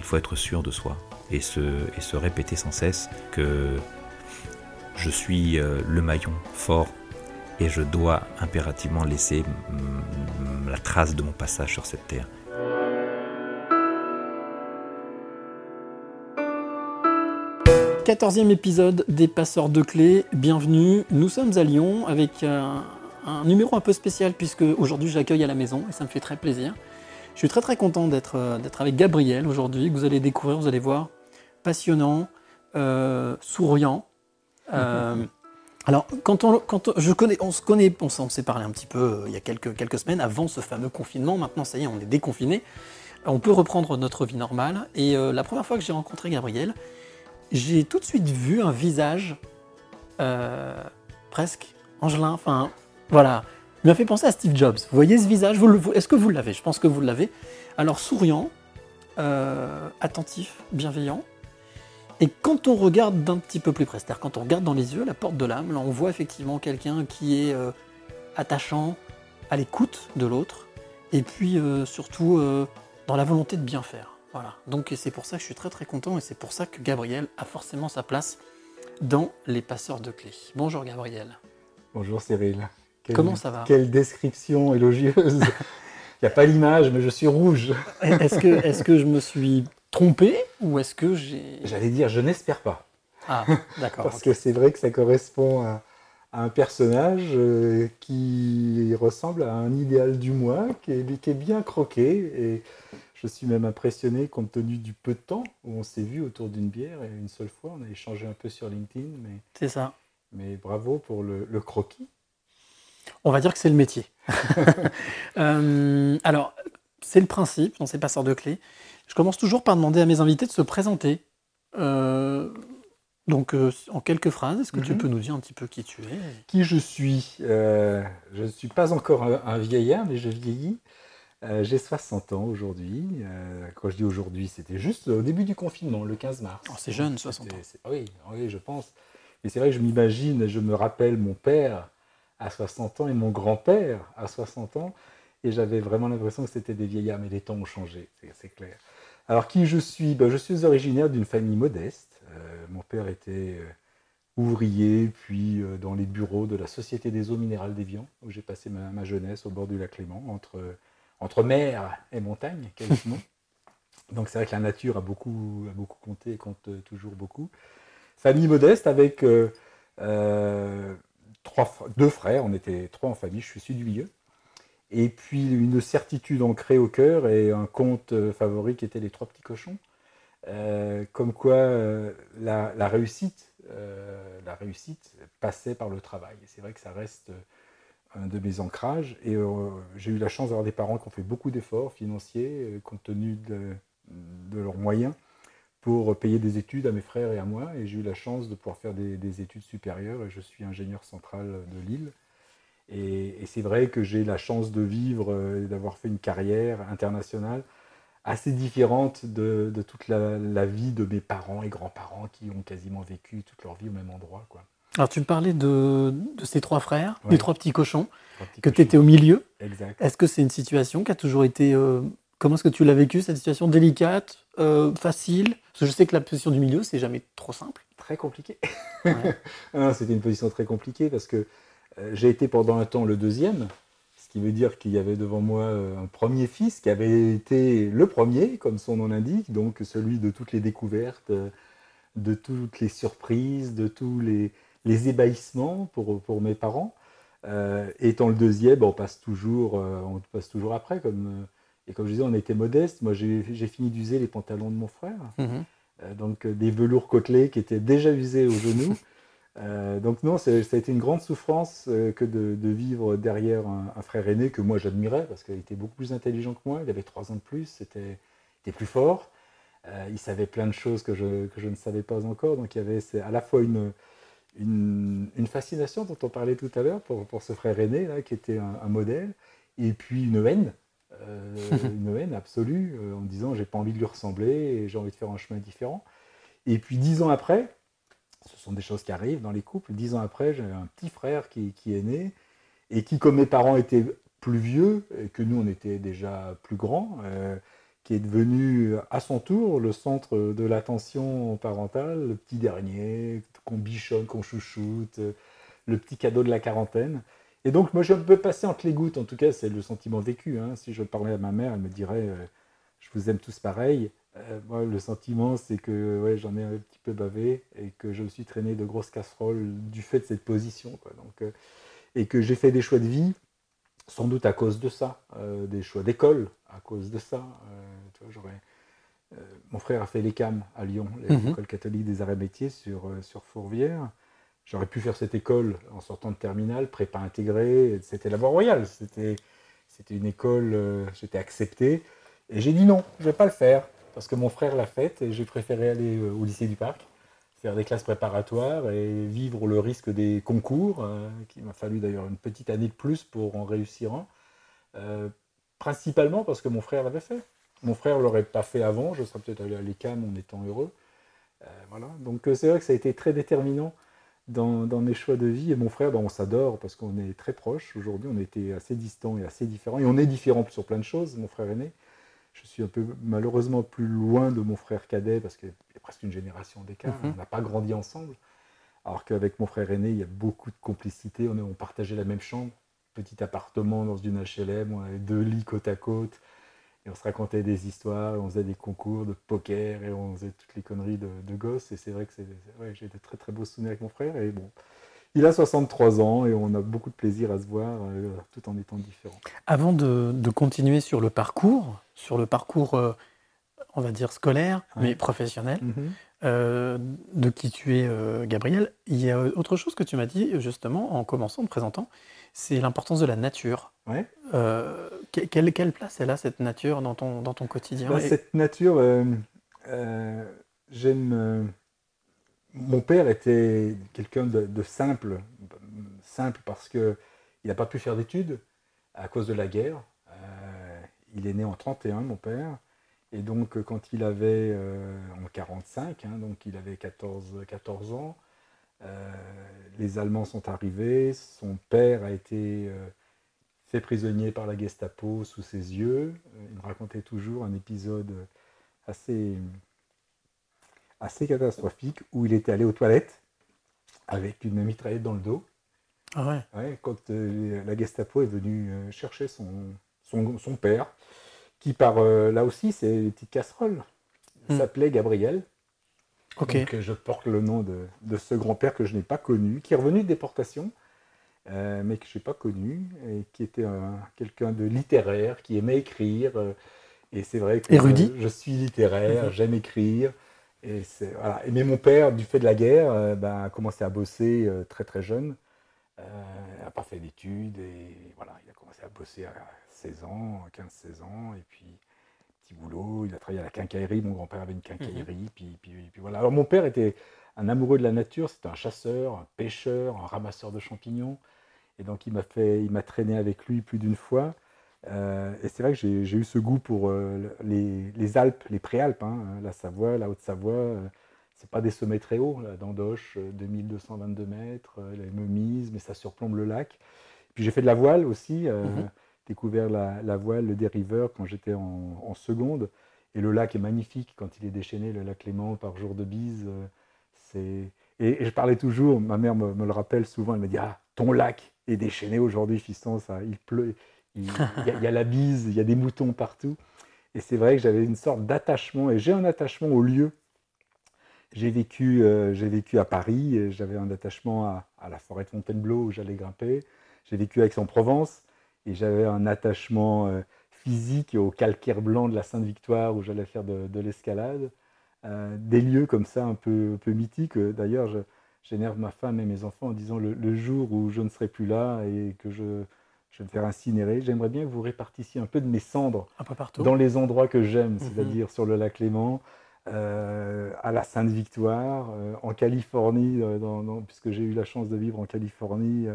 Il faut être sûr de soi et se, et se répéter sans cesse que je suis euh, le maillon fort et je dois impérativement laisser la trace de mon passage sur cette terre. Quatorzième épisode des Passeurs de Clés, bienvenue. Nous sommes à Lyon avec un, un numéro un peu spécial puisque aujourd'hui j'accueille à la maison et ça me fait très plaisir. Je suis très très content d'être euh, d'être avec Gabriel aujourd'hui, que vous allez découvrir, vous allez voir, passionnant, euh, souriant. Euh, alors, quand on, quand on- je connais, on se connaît, on s'est parlé un petit peu euh, il y a quelques, quelques semaines avant ce fameux confinement. Maintenant, ça y est, on est déconfiné. On peut reprendre notre vie normale. Et la première fois que j'ai rencontré Gabriel, j'ai tout de suite vu un visage presque angelin. Enfin, voilà. Il m'a fait penser à Steve Jobs. Vous voyez ce visage? Est-ce que vous l'avez? Je pense que vous l'avez. Alors, souriant, euh, attentif, bienveillant. Et quand on regarde d'un petit peu plus près, c'est-à-dire quand on regarde dans les yeux, la porte de l'âme, là, on voit effectivement quelqu'un qui est euh, attachant, à l'écoute de l'autre, et puis euh, surtout dans la volonté de bien faire. Voilà. Donc c'est pour ça que je suis très très content, et c'est pour ça que Gabriel a forcément sa place dans les passeurs de clés. Bonjour Gabriel. Bonjour Cyril. Quelle- Comment ça va Quelle description élogieuse. Il n'y a pas l'image, mais je suis rouge. Est-ce que, est que je me suis trompé ou est-ce que j'ai... J'allais dire, je n'espère pas. Ah, d'accord. Parce que c'est vrai que ça correspond à, à un personnage euh, qui ressemble à un idéal du moi, qui est, qui est bien croqué. Et je suis même impressionné compte tenu du peu de temps où on s'est vu autour d'une bière. Et une seule fois, on a échangé un peu sur LinkedIn. Mais, C'est ça. mais bravo pour le, le croquis. On va dire que c'est le métier. Euh, alors, c'est le principe dans ces passeurs de clés. Je commence toujours par demander à mes invités de se présenter. Euh, donc, euh, en quelques phrases, est-ce que tu Mhm. peux nous dire un petit peu qui tu es? Qui je suis? Je ne suis pas encore un, un vieillard, mais je vieillis. J'ai 60 ans aujourd'hui. Quand je dis aujourd'hui, c'était juste au début du confinement, le 15 mars. Oh, c'est jeune, 60 C'était- ans. Oui, oui, je pense. Et c'est vrai que je m'imagine, je me rappelle mon père à 60 ans et mon grand-père à 60 ans. Et j'avais vraiment l'impression que c'était des vieillards, mais les temps ont changé, c'est- clair. Alors, qui je suis? Ben, Je suis originaire d'une famille modeste. Euh, mon père était euh, ouvrier, puis euh, dans les bureaux de la Société des eaux minérales d'Evian, où j'ai passé ma, jeunesse au bord du lac Léman, entre, entre mer et montagne, quasiment. Donc c'est vrai que la nature a beaucoup, a beaucoup compté et compte toujours beaucoup. Famille modeste avec deux frères, on était trois en famille, je suis celui du milieu. Et puis une certitude ancrée au cœur et un conte euh, favori qui était Les Trois Petits Cochons. Euh, comme quoi euh, la, réussite, la réussite passait par le travail. C'est vrai que ça reste un de mes ancrages. Et j'ai eu la chance d'avoir des parents qui ont fait beaucoup d'efforts financiers, compte tenu de leurs moyens, pour payer des études à mes frères et à moi. Et j'ai eu la chance de pouvoir faire des, des études supérieures. Et je suis ingénieur central de Lille. Et, et c'est vrai que j'ai la chance de vivre euh, et d'avoir fait une carrière internationale assez différente de, de toute la, la vie de mes parents et grands-parents qui ont quasiment vécu toute leur vie au même endroit. Quoi. Alors, tu me parlais de, de ces trois frères, Ouais. des trois petits cochons, Trois petits que tu étais au milieu. Exact. Est-ce que c'est une situation qui a toujours été. euh, comment est-ce que tu l'as vécu, cette situation délicate, euh, facile? Parce que je sais que la position du milieu, c'est jamais trop simple. Très compliqué. Ouais. Ah, C'était une position très compliquée parce que euh, j'ai été pendant un temps le deuxième, ce qui veut dire qu'il y avait devant moi euh, un premier fils qui avait été le premier, comme son nom l'indique, donc celui de toutes les découvertes, de toutes les surprises, de tous les, les ébahissements pour, pour mes parents. Euh, étant le deuxième, on passe toujours, on passe toujours après. Comme, et comme je disais, on était modeste. Moi, j'ai fini d'user les pantalons de mon frère. Mhm. Euh, donc euh, des velours côtelés qui étaient déjà usés aux genoux. Euh, donc non, ça a été une grande souffrance euh, que de, de vivre derrière un, un frère aîné que moi j'admirais parce qu'il était beaucoup plus intelligent que moi, il avait trois ans de plus, c'était était plus fort. Il savait plein de choses que je, que je ne savais pas encore. Donc il y avait à la fois une, une, une fascination dont on parlait tout à l'heure pour, pour ce frère aîné, là, qui était un, un modèle, et puis une haine, une haine absolue, euh, en disant j'ai pas envie de lui ressembler et j'ai envie de faire un chemin différent. Et puis dix ans après, ce sont des choses qui arrivent dans les couples, dix ans après, j'ai un petit frère qui, est né, et qui, comme mes parents étaient plus vieux, et que nous on était déjà plus grands, euh, qui est devenu à son tour le centre de l'attention parentale, le petit dernier, qu'on bichonne, qu'on chouchoute, euh, le petit cadeau de la quarantaine. Et donc, moi, je peux passer entre les gouttes, en tout cas, c'est le sentiment vécu. hein. Si je parlais à ma mère, elle me dirait euh, Je vous aime tous pareil. Euh, moi, le sentiment, c'est que ouais, j'en ai un petit peu bavé et que je me suis traîné de grosses casseroles du fait de cette position. Quoi. Donc, euh, et que j'ai fait des choix de vie, sans doute à cause de ça, des choix d'école à cause de ça. Tu vois, j'aurais- mon frère a fait l'ECAM à Lyon, Mhm. l'école catholique des arts et métiers sur, sur Fourvière. J'aurais pu faire cette école en sortant de terminale, prépa intégrée. C'était la voie royale. C'était, une école, euh, j'étais accepté. Et j'ai dit non, je vais pas le faire. Parce que mon frère l'a faite et j'ai préféré aller euh, au lycée du Parc, faire des classes préparatoires et vivre le risque des concours, euh, qu'il m'a fallu d'ailleurs une petite année de plus pour en réussir un. Euh, principalement parce que mon frère l'avait fait. Mon frère l'aurait pas fait avant, je serais peut-être allé à l'ECAM en étant heureux. Voilà. Donc c'est vrai que ça a été très déterminant dans, dans mes choix de vie. Et mon frère, ben, on s'adore parce qu'on est très proches. Aujourd'hui, on était assez distants et assez différents. Et on est différents sur plein de choses, mon frère aîné. Je suis un peu malheureusement plus loin de mon frère cadet parce qu'il y a presque une génération d'écart. Mhm. On n'a pas grandi ensemble. Alors qu'avec mon frère aîné, il y a beaucoup de complicité. On, on partageait la même chambre, petit appartement dans une HLM. On avait deux lits côte à côte. Et on se racontait des histoires, on faisait des concours de poker et on faisait toutes les conneries de, de gosses. Et c'est vrai que c'est, ouais, j'ai de très très beaux souvenirs avec mon frère. Et bon, il a 63 ans et on a beaucoup de plaisir à se voir euh, tout en étant différents. Avant de, de continuer sur le parcours, sur le parcours, euh, on va dire scolaire, Ouais. mais professionnel, euh, de qui tu es, Gabriel, il y a autre chose que tu m'as dit justement en commençant, en te présentant, c'est l'importance de la nature. Ouais. Euh, que- quelle, quelle place elle a cette nature dans ton, dans ton quotidien Bah, Et- cette nature, euh, euh, j'aime. mon père était quelqu'un de, de simple, simple parce que il n'a pas pu faire d'études à cause de la guerre. Il est né en 31, mon père, et donc quand il avait en 45, hein, donc il avait 14, 14 ans. Euh, les Allemands sont arrivés, son père a été euh, fait prisonnier par la Gestapo sous ses yeux. Euh, Il me racontait toujours un épisode assez, assez catastrophique où il était allé aux toilettes avec une mitraillette dans le dos. Ah ouais. Ouais, quand euh, la Gestapo est venue euh, chercher son, son, son père, qui par euh, là aussi c'est les petites casseroles, Hmm. s'appelait Gabriel. Donc euh, je porte le nom de, de ce grand-père que je n'ai pas connu, qui est revenu de déportation, euh, mais que je n'ai pas connu, et qui était un- quelqu'un de littéraire, qui aimait écrire. euh, et c'est vrai que Érudit. je, je suis littéraire, Mhm. j'aime écrire. Et c'est, voilà. Et mais mon père, du fait de la guerre, euh, ben, a commencé à bosser euh, très très jeune. Euh, il n'a pas fait d'études et voilà, il a commencé à bosser à 16 ans, 15-16 ans, et puis petit boulot, il a travaillé à la quincaillerie, mon grand-père avait une quincaillerie, puis, puis, puis voilà. Alors mon père était un amoureux de la nature, c'était un chasseur, un pêcheur, un ramasseur de champignons, et donc il m'a fait, il m'a traîné avec lui plus d'une fois. Euh, et c'est vrai que j'ai eu ce goût pour euh, les, les Alpes, les préalpes, hein, la Savoie, la Haute-Savoie. euh, c'est pas des sommets très hauts, la d'Andoche, euh, 2222 mètres, euh, les Memises, mais ça surplombe le lac. Puis j'ai fait de la voile aussi, Mhm. Découvert la, voile, le dériveur quand j'étais en, seconde. Et le lac est magnifique quand il est déchaîné, le lac Clément, par jour de bise. euh. Et, je parlais toujours, ma mère me, le rappelle souvent, elle me dit Ah, ton lac est déchaîné aujourd'hui, fiston, ça, il pleut, il, y, a- la bise, il y a des moutons partout. Et c'est vrai que j'avais une sorte d'attachement, et j'ai un attachement au lieu. J'ai vécu, euh, vécu à Paris, j'avais un attachement à, à la forêt de Fontainebleau où j'allais grimper. J'ai vécu à Aix-en-Provence, et j'avais un attachement euh, physique au calcaire blanc de la Sainte-Victoire où j'allais faire de, de l'escalade. Euh, des lieux comme ça un peu, un peu mythiques. Euh, D'ailleurs, j'énerve ma femme et mes enfants en disant le, le jour où je ne serai plus là et que je, je vais me faire incinérer, j'aimerais bien que vous répartissiez un peu de mes cendres Un peu partout. dans les endroits que j'aime, Mhm. c'est-à-dire sur le lac Léman, euh, à la Sainte-Victoire, euh, en Californie, dans- dans- puisque j'ai eu la chance de vivre en Californie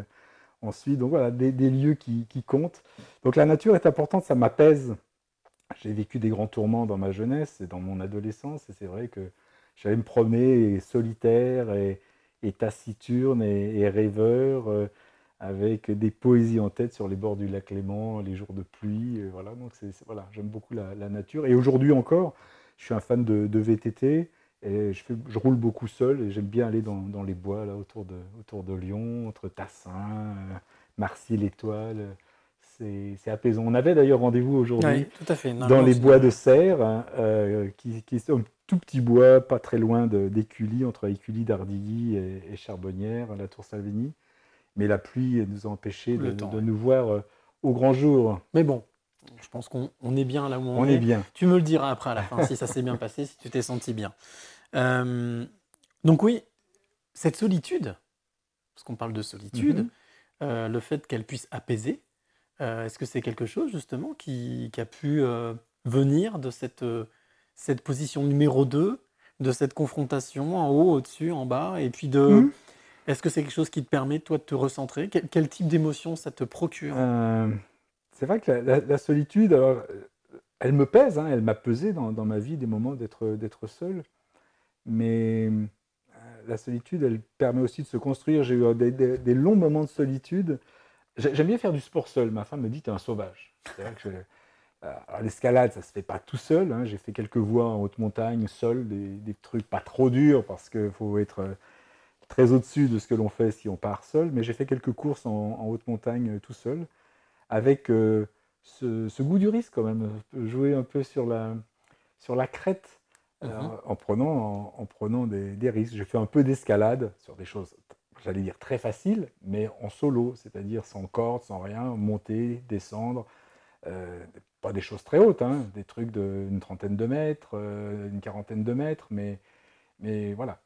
ensuite. Donc voilà, des, lieux qui, qui comptent. Donc la nature est importante, ça m'apaise. J'ai vécu des grands tourments dans ma jeunesse et dans mon adolescence, et c'est vrai que j'allais me promener solitaire et, taciturne et, rêveur, euh, avec des poésies en tête sur les bords du lac Léman, les jours de pluie. euh, voilà, donc c'est, voilà, j'aime beaucoup la, nature. Et aujourd'hui encore, je suis un fan de VTT et je, fais- je roule beaucoup seul et j'aime bien aller dans, dans les bois là autour de, autour de Lyon, entre Tassin, euh, Marcy-l'Étoile. C'est, c'est apaisant. On avait d'ailleurs rendez-vous aujourd'hui Oui, dans les bois de serre, hein, euh, qui, qui sont un tout petit bois, pas très loin d'Écully, entre Écully, Dardilly et, et Charbonnières, la Tour Salvini. Mais la pluie nous a empêchés de, temps, nous voir euh, au grand jour. Mais bon, je pense qu'on on est bien là où on, On est bien. Tu me le diras après à la fin si ça s'est bien passé, si tu t'es senti bien. Euh, donc oui, cette solitude, parce qu'on parle de solitude, Mhm. euh, le fait qu'elle puisse apaiser, euh, est-ce que c'est quelque chose justement qui, qui a pu venir de cette, cette position numéro 2, de cette confrontation en haut, au-dessus, en bas, et puis de... Mhm. Est-ce que c'est quelque chose qui te permet, toi, de te recentrer? Quel, quel type d'émotion ça te procure? C'est vrai que la, la- la solitude, alors, elle me pèse, hein, elle m'a pesé dans, dans ma vie des moments d'être seul. Mais euh, la solitude, elle permet aussi de se construire. J'ai eu des, des- longs moments de solitude. J'ai- J'aime bien faire du sport seul. Ma femme me dit, tu es un sauvage. Euh, L'escalade, ça se fait pas tout seul. hein. J'ai fait quelques voies en haute montagne seul, des, trucs pas trop durs parce qu'il faut être euh, très au-dessus de ce que l'on fait si on part seul. Mais j'ai fait quelques courses en, haute montagne euh, tout seul avec euh, ce, ce goût du risque quand même, euh, jouer un peu sur la, sur la crête euh, Mhm. en prenant, en, en prenant des, des risques. J'ai fait un peu d'escalade sur des choses, j'allais dire très faciles, mais en solo, c'est-à-dire sans corde, sans rien, monter, descendre. euh, pas des choses très hautes, hein, des trucs d'une trentaine de mètres, euh, une quarantaine de mètres, mais, mais voilà.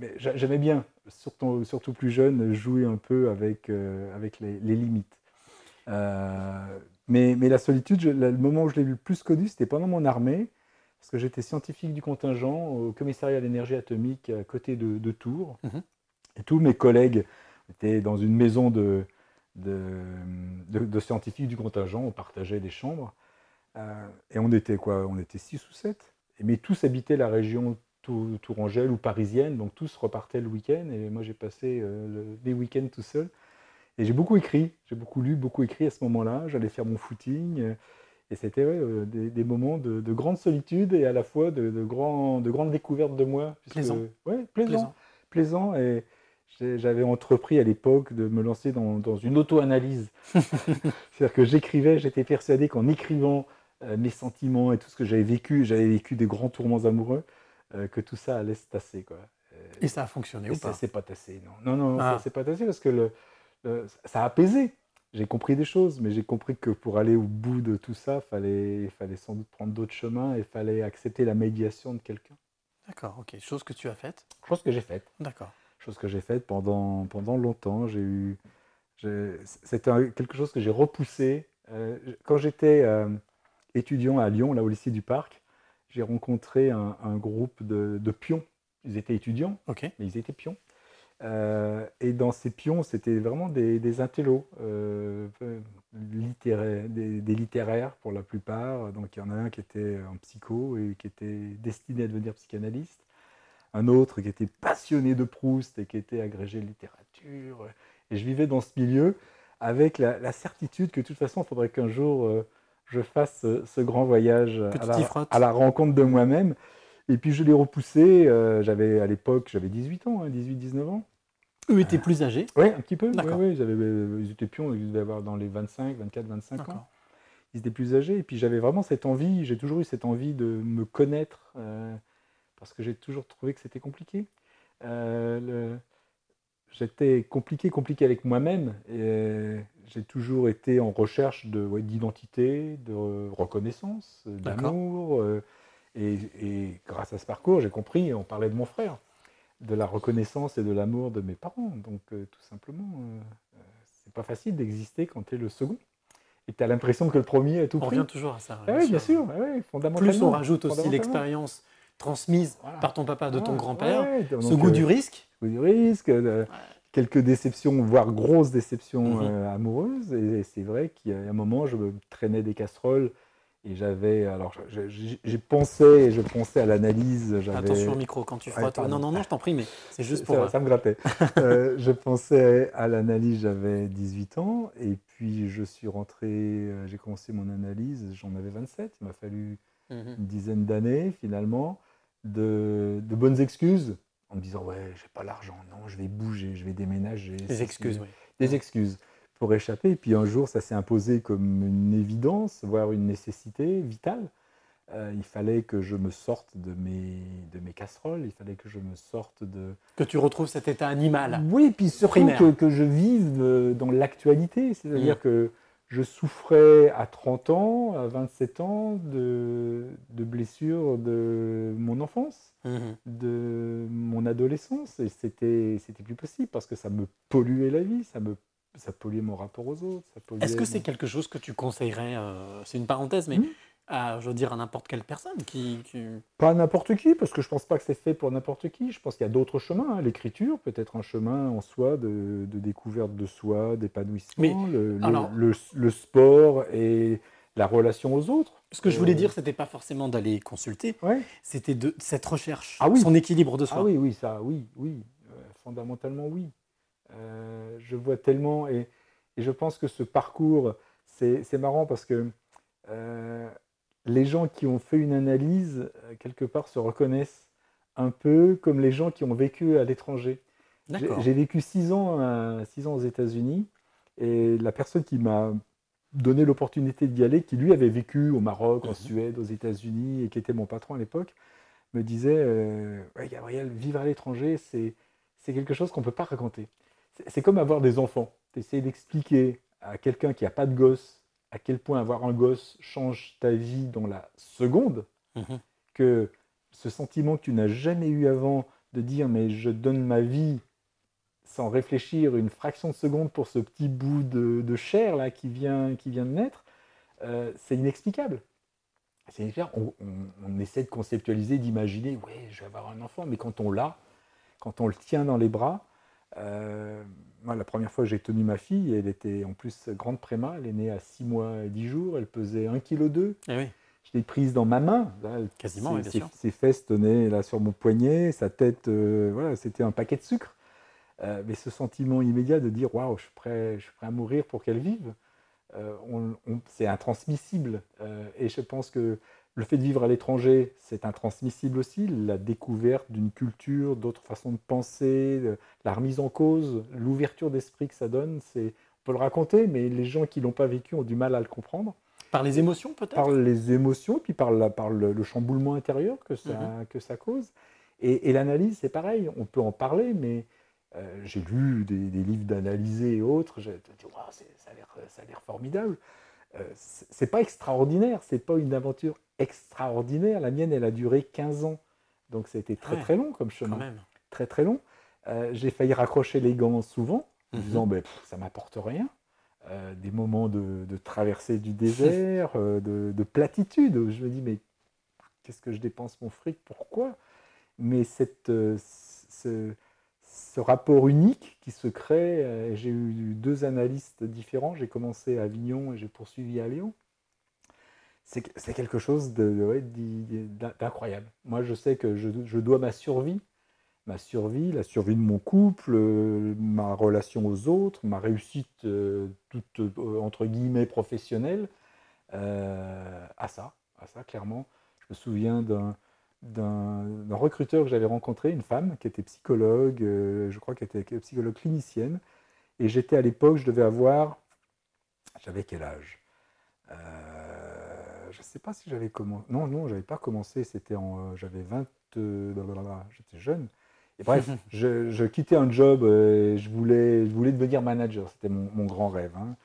Mais j'a- J'aimais bien, surtout, surtout plus jeune, jouer un peu avec, euh, avec les, les limites. Mais, mais la solitude, je- le moment où je l'ai le plus connu, c'était pendant mon armée, parce que j'étais scientifique du contingent au commissariat à l'énergie atomique à côté de, de Tours. Mhm. Et tous mes collègues étaient dans une maison de, de, de- de scientifiques du contingent, on partageait des chambres. Euh, et on était quoi? On était six ou sept. Mais tous habitaient la région Tou- tourangelle ou parisienne, donc tous repartaient le week-end. Et moi, j'ai passé euh, des week-ends tout seul. Et j'ai beaucoup écrit, j'ai beaucoup lu, beaucoup écrit à ce moment-là. J'allais faire mon footing. Et c'était ouais, euh, des, des moments de, de grande solitude et à la fois de, de, grands- de grandes découvertes de moi. puisque- Plaisant. Ouais, plaisant. Plaisant. Plaisant. Et j'avais entrepris à l'époque de me lancer dans, dans une auto-analyse. C'est-à-dire que j'écrivais, j'étais persuadé qu'en écrivant euh, mes sentiments et tout ce que j'avais vécu, j'avais vécu des grands tourments amoureux, euh, que tout ça allait se tasser. Quoi. Et ça a fonctionné ou ça pas s'est pas tassé, non. Non, non, Ah. ça s'est pas tassé parce que le, le- ça a apaisé. J'ai compris des choses, mais j'ai compris que pour aller au bout de tout ça, fallait, fallait sans doute prendre d'autres chemins et fallait accepter la médiation de quelqu'un. D'accord, ok. Chose que tu as faite. Chose que j'ai faite. D'accord. Chose que j'ai faite pendant, pendant longtemps. J'ai eu, c'était quelque chose que j'ai repoussé. Euh, quand j'étais euh, étudiant à Lyon, là au lycée du Parc, j'ai rencontré un, un groupe de, de pions. Ils étaient étudiants, mais ils étaient pions. Euh, et dans ces pions, c'était vraiment des, des intellos, euh, littéraires, des, des littéraires pour la plupart. Donc il y en a un qui était en psycho et qui était destiné à devenir psychanalyste. Un autre qui était passionné de Proust et qui était agrégé de littérature. Et je vivais dans ce milieu avec la, la certitude que de toute façon, il faudrait qu'un jour euh, je fasse ce, ce grand voyage à la, à rencontre de moi-même. Et puis je l'ai repoussé, j'avais à l'époque, j'avais 18 ans, 18-19 ans. Eux étaient plus âgés. Oui, un petit peu. Ils, avaient- euh, ils étaient pions, ils devaient avoir dans les 25, 24, 25 ans. Ils étaient plus âgés. Et puis j'avais vraiment cette envie, j'ai toujours eu cette envie de me connaître, euh, parce que j'ai toujours trouvé que c'était compliqué. Euh, le- J'étais compliqué, compliqué avec moi-même. Et j'ai toujours été en recherche de- ouais, d'identité, de reconnaissance, d'amour. euh, et, et grâce à ce parcours, j'ai compris, on parlait de mon frère, de la reconnaissance et de l'amour de mes parents. Donc, euh, tout simplement, euh, euh, c'est pas facile d'exister quand tu es le second. Et tu as l'impression que le premier a tout On pris. revient toujours à ça. Ah oui, bien sûr, ah fondamentalement. Plus on rajoute aussi l'expérience transmise Voilà. par ton papa, de ton grand-père. ouais, Ce goût euh, du risque. goût du risque, euh, quelques déceptions, voire grosses déceptions Mhm. euh, amoureuses. Et, et c'est vrai qu'il y a un moment, je me traînais des casseroles et j'avais. Alors, j'ai pensé, je pensais à l'analyse. Attention au micro quand tu frottes. pardon. non, non, non, je t'en prie, mais c'est juste pour. ça, euh, ça me grattait. Euh, je pensais à l'analyse, j'avais 18 ans, et puis je suis rentré, euh, j'ai commencé mon analyse, j'en avais 27. Il m'a fallu mhm. une dizaine d'années finalement, de, de bonnes excuses, en me disant ouais, j'ai pas l'argent, non, je vais bouger, je vais déménager. Des excuses, oui. Des excuses pour échapper. Et puis un jour, ça s'est imposé comme une évidence, voire une nécessité vitale. Euh, il fallait que je me sorte de mes, de mes casseroles, il fallait que je me sorte de, Que tu retrouves cet état animal. oui, et puis surtout que, que je vive euh, dans l'actualité. C'est-à-dire Mhm. que je souffrais à 30 ans, à 27 ans de, de blessures de mon enfance, Mhm. de mon adolescence. Et c'était, c'était plus possible parce que ça me polluait la vie, ça, me, ça polluait mon rapport aux autres. polluait Est-ce que c'est quelque chose que tu conseillerais euh, C'est une parenthèse, mais Mhm. à, je veux dire à n'importe quelle personne qui. qui- Pas n'importe qui, parce que je pense pas que c'est fait pour n'importe qui. Je pense qu'il y a d'autres chemins. hein. L'écriture peut être un chemin en soi de, de découverte de soi, d'épanouissement. Le, le- alors- le- le sport et la relation aux autres. Ce que je voulais Euh, dire, c'était pas forcément d'aller consulter, Ouais. c'était de cette recherche, Ah oui. son équilibre de soi. Ah oui, oui, ça, oui, oui. Euh, fondamentalement, oui. Euh, je vois tellement, et, et je pense que ce parcours, c'est marrant parce que euh, les gens qui ont fait une analyse, euh, quelque part, se reconnaissent un peu comme les gens qui ont vécu à l'étranger. J'ai vécu six ans, à- six ans aux États-Unis, et la personne qui m'a donné l'opportunité d'y aller, qui lui avait vécu au Maroc, en Mhm. Suède, aux États-Unis, et qui était mon patron à l'époque, me disait euh, Ouais, Gabriel, vivre à l'étranger, c'est c'est quelque chose qu'on ne peut pas raconter. C'est- comme avoir des enfants. Tu essaies d'expliquer à quelqu'un qui n'a pas de gosse à quel point avoir un gosse change ta vie dans la seconde, Mhm. que ce sentiment que tu n'as jamais eu avant de dire mais je donne ma vie sans réfléchir une fraction de seconde pour ce petit bout de, de chair là qui vient, qui vient de naître, euh, c'est inexplicable. C'est. On, on- on essaie de conceptualiser, d'imaginer, ouais, je vais avoir un enfant, mais quand on l'a, quand on le tient dans les bras, euh, moi, la première fois que j'ai tenu ma fille, elle était en plus grande préma, elle est née à 6 mois et 10 jours, elle pesait 1,2 kg. Eh oui. Je l'ai prise dans ma main. Là, Quasiment, ses, oui, bien ses- sûr. ses fesses tenaient là sur mon poignet, sa tête, euh, voilà, c'était un paquet de sucre. Euh, mais ce sentiment immédiat de dire waouh, je suis prêt, je suis prêt à mourir pour qu'elle vive, c'est intransmissible. Et je pense que le fait de vivre à l'étranger, c'est intransmissible aussi. La découverte d'une culture, d'autres façons de penser, de- la remise en cause, l'ouverture d'esprit que ça donne, c'est, on peut le raconter, mais les gens qui l'ont pas vécu ont du mal à le comprendre Par les émotions, peut-être? Par les émotions, puis par, la, par le, le chamboulement intérieur que ça, Mhm. que ça cause. Et, et l'analyse, c'est pareil, on peut en parler, mais euh, j'ai lu des, des livres d'analyser et autres, j'ai dit, l'air ça a l'air formidable. Euh, c'est pas extraordinaire, c'est pas une aventure extraordinaire. La mienne, elle a duré 15 ans, donc c'était très Ouais, très long comme Quand chemin, même. très très long. Euh, j'ai failli raccrocher les gants souvent, en Mhm. disant, ben, pff, ça m'apporte rien. Euh, des moments de, de traversée du désert, euh, de, de platitude, où je me dis, mais qu'est-ce que je dépense mon fric, pourquoi? Mais cette, ce, ce rapport unique qui se crée, euh, j'ai eu deux analystes différents, j'ai commencé à Avignon et j'ai poursuivi à Lyon. C'est quelque chose d'incroyable. Moi, je sais que je, dois ma survie ma survie, la survie de mon couple, euh, ma relation aux autres, ma réussite euh, toute entre guillemets professionnelle, à ça, à ça clairement. Je me souviens d'un d'un recruteur que j'avais rencontré, une femme qui était psychologue, euh, je crois qu'elle était psychologue clinicienne, et j'étais à l'époque, je devais avoir, j'avais quel âge? Euh, Je ne sais pas si j'avais commencé, non, non, j'avais pas commencé, c'était en, euh, j'avais 20, euh, blablabla, j'étais jeune. Et bref, je, je quittais un job, euh, je, voulais, je voulais devenir manager, c'était mon, mon grand rêve. hein.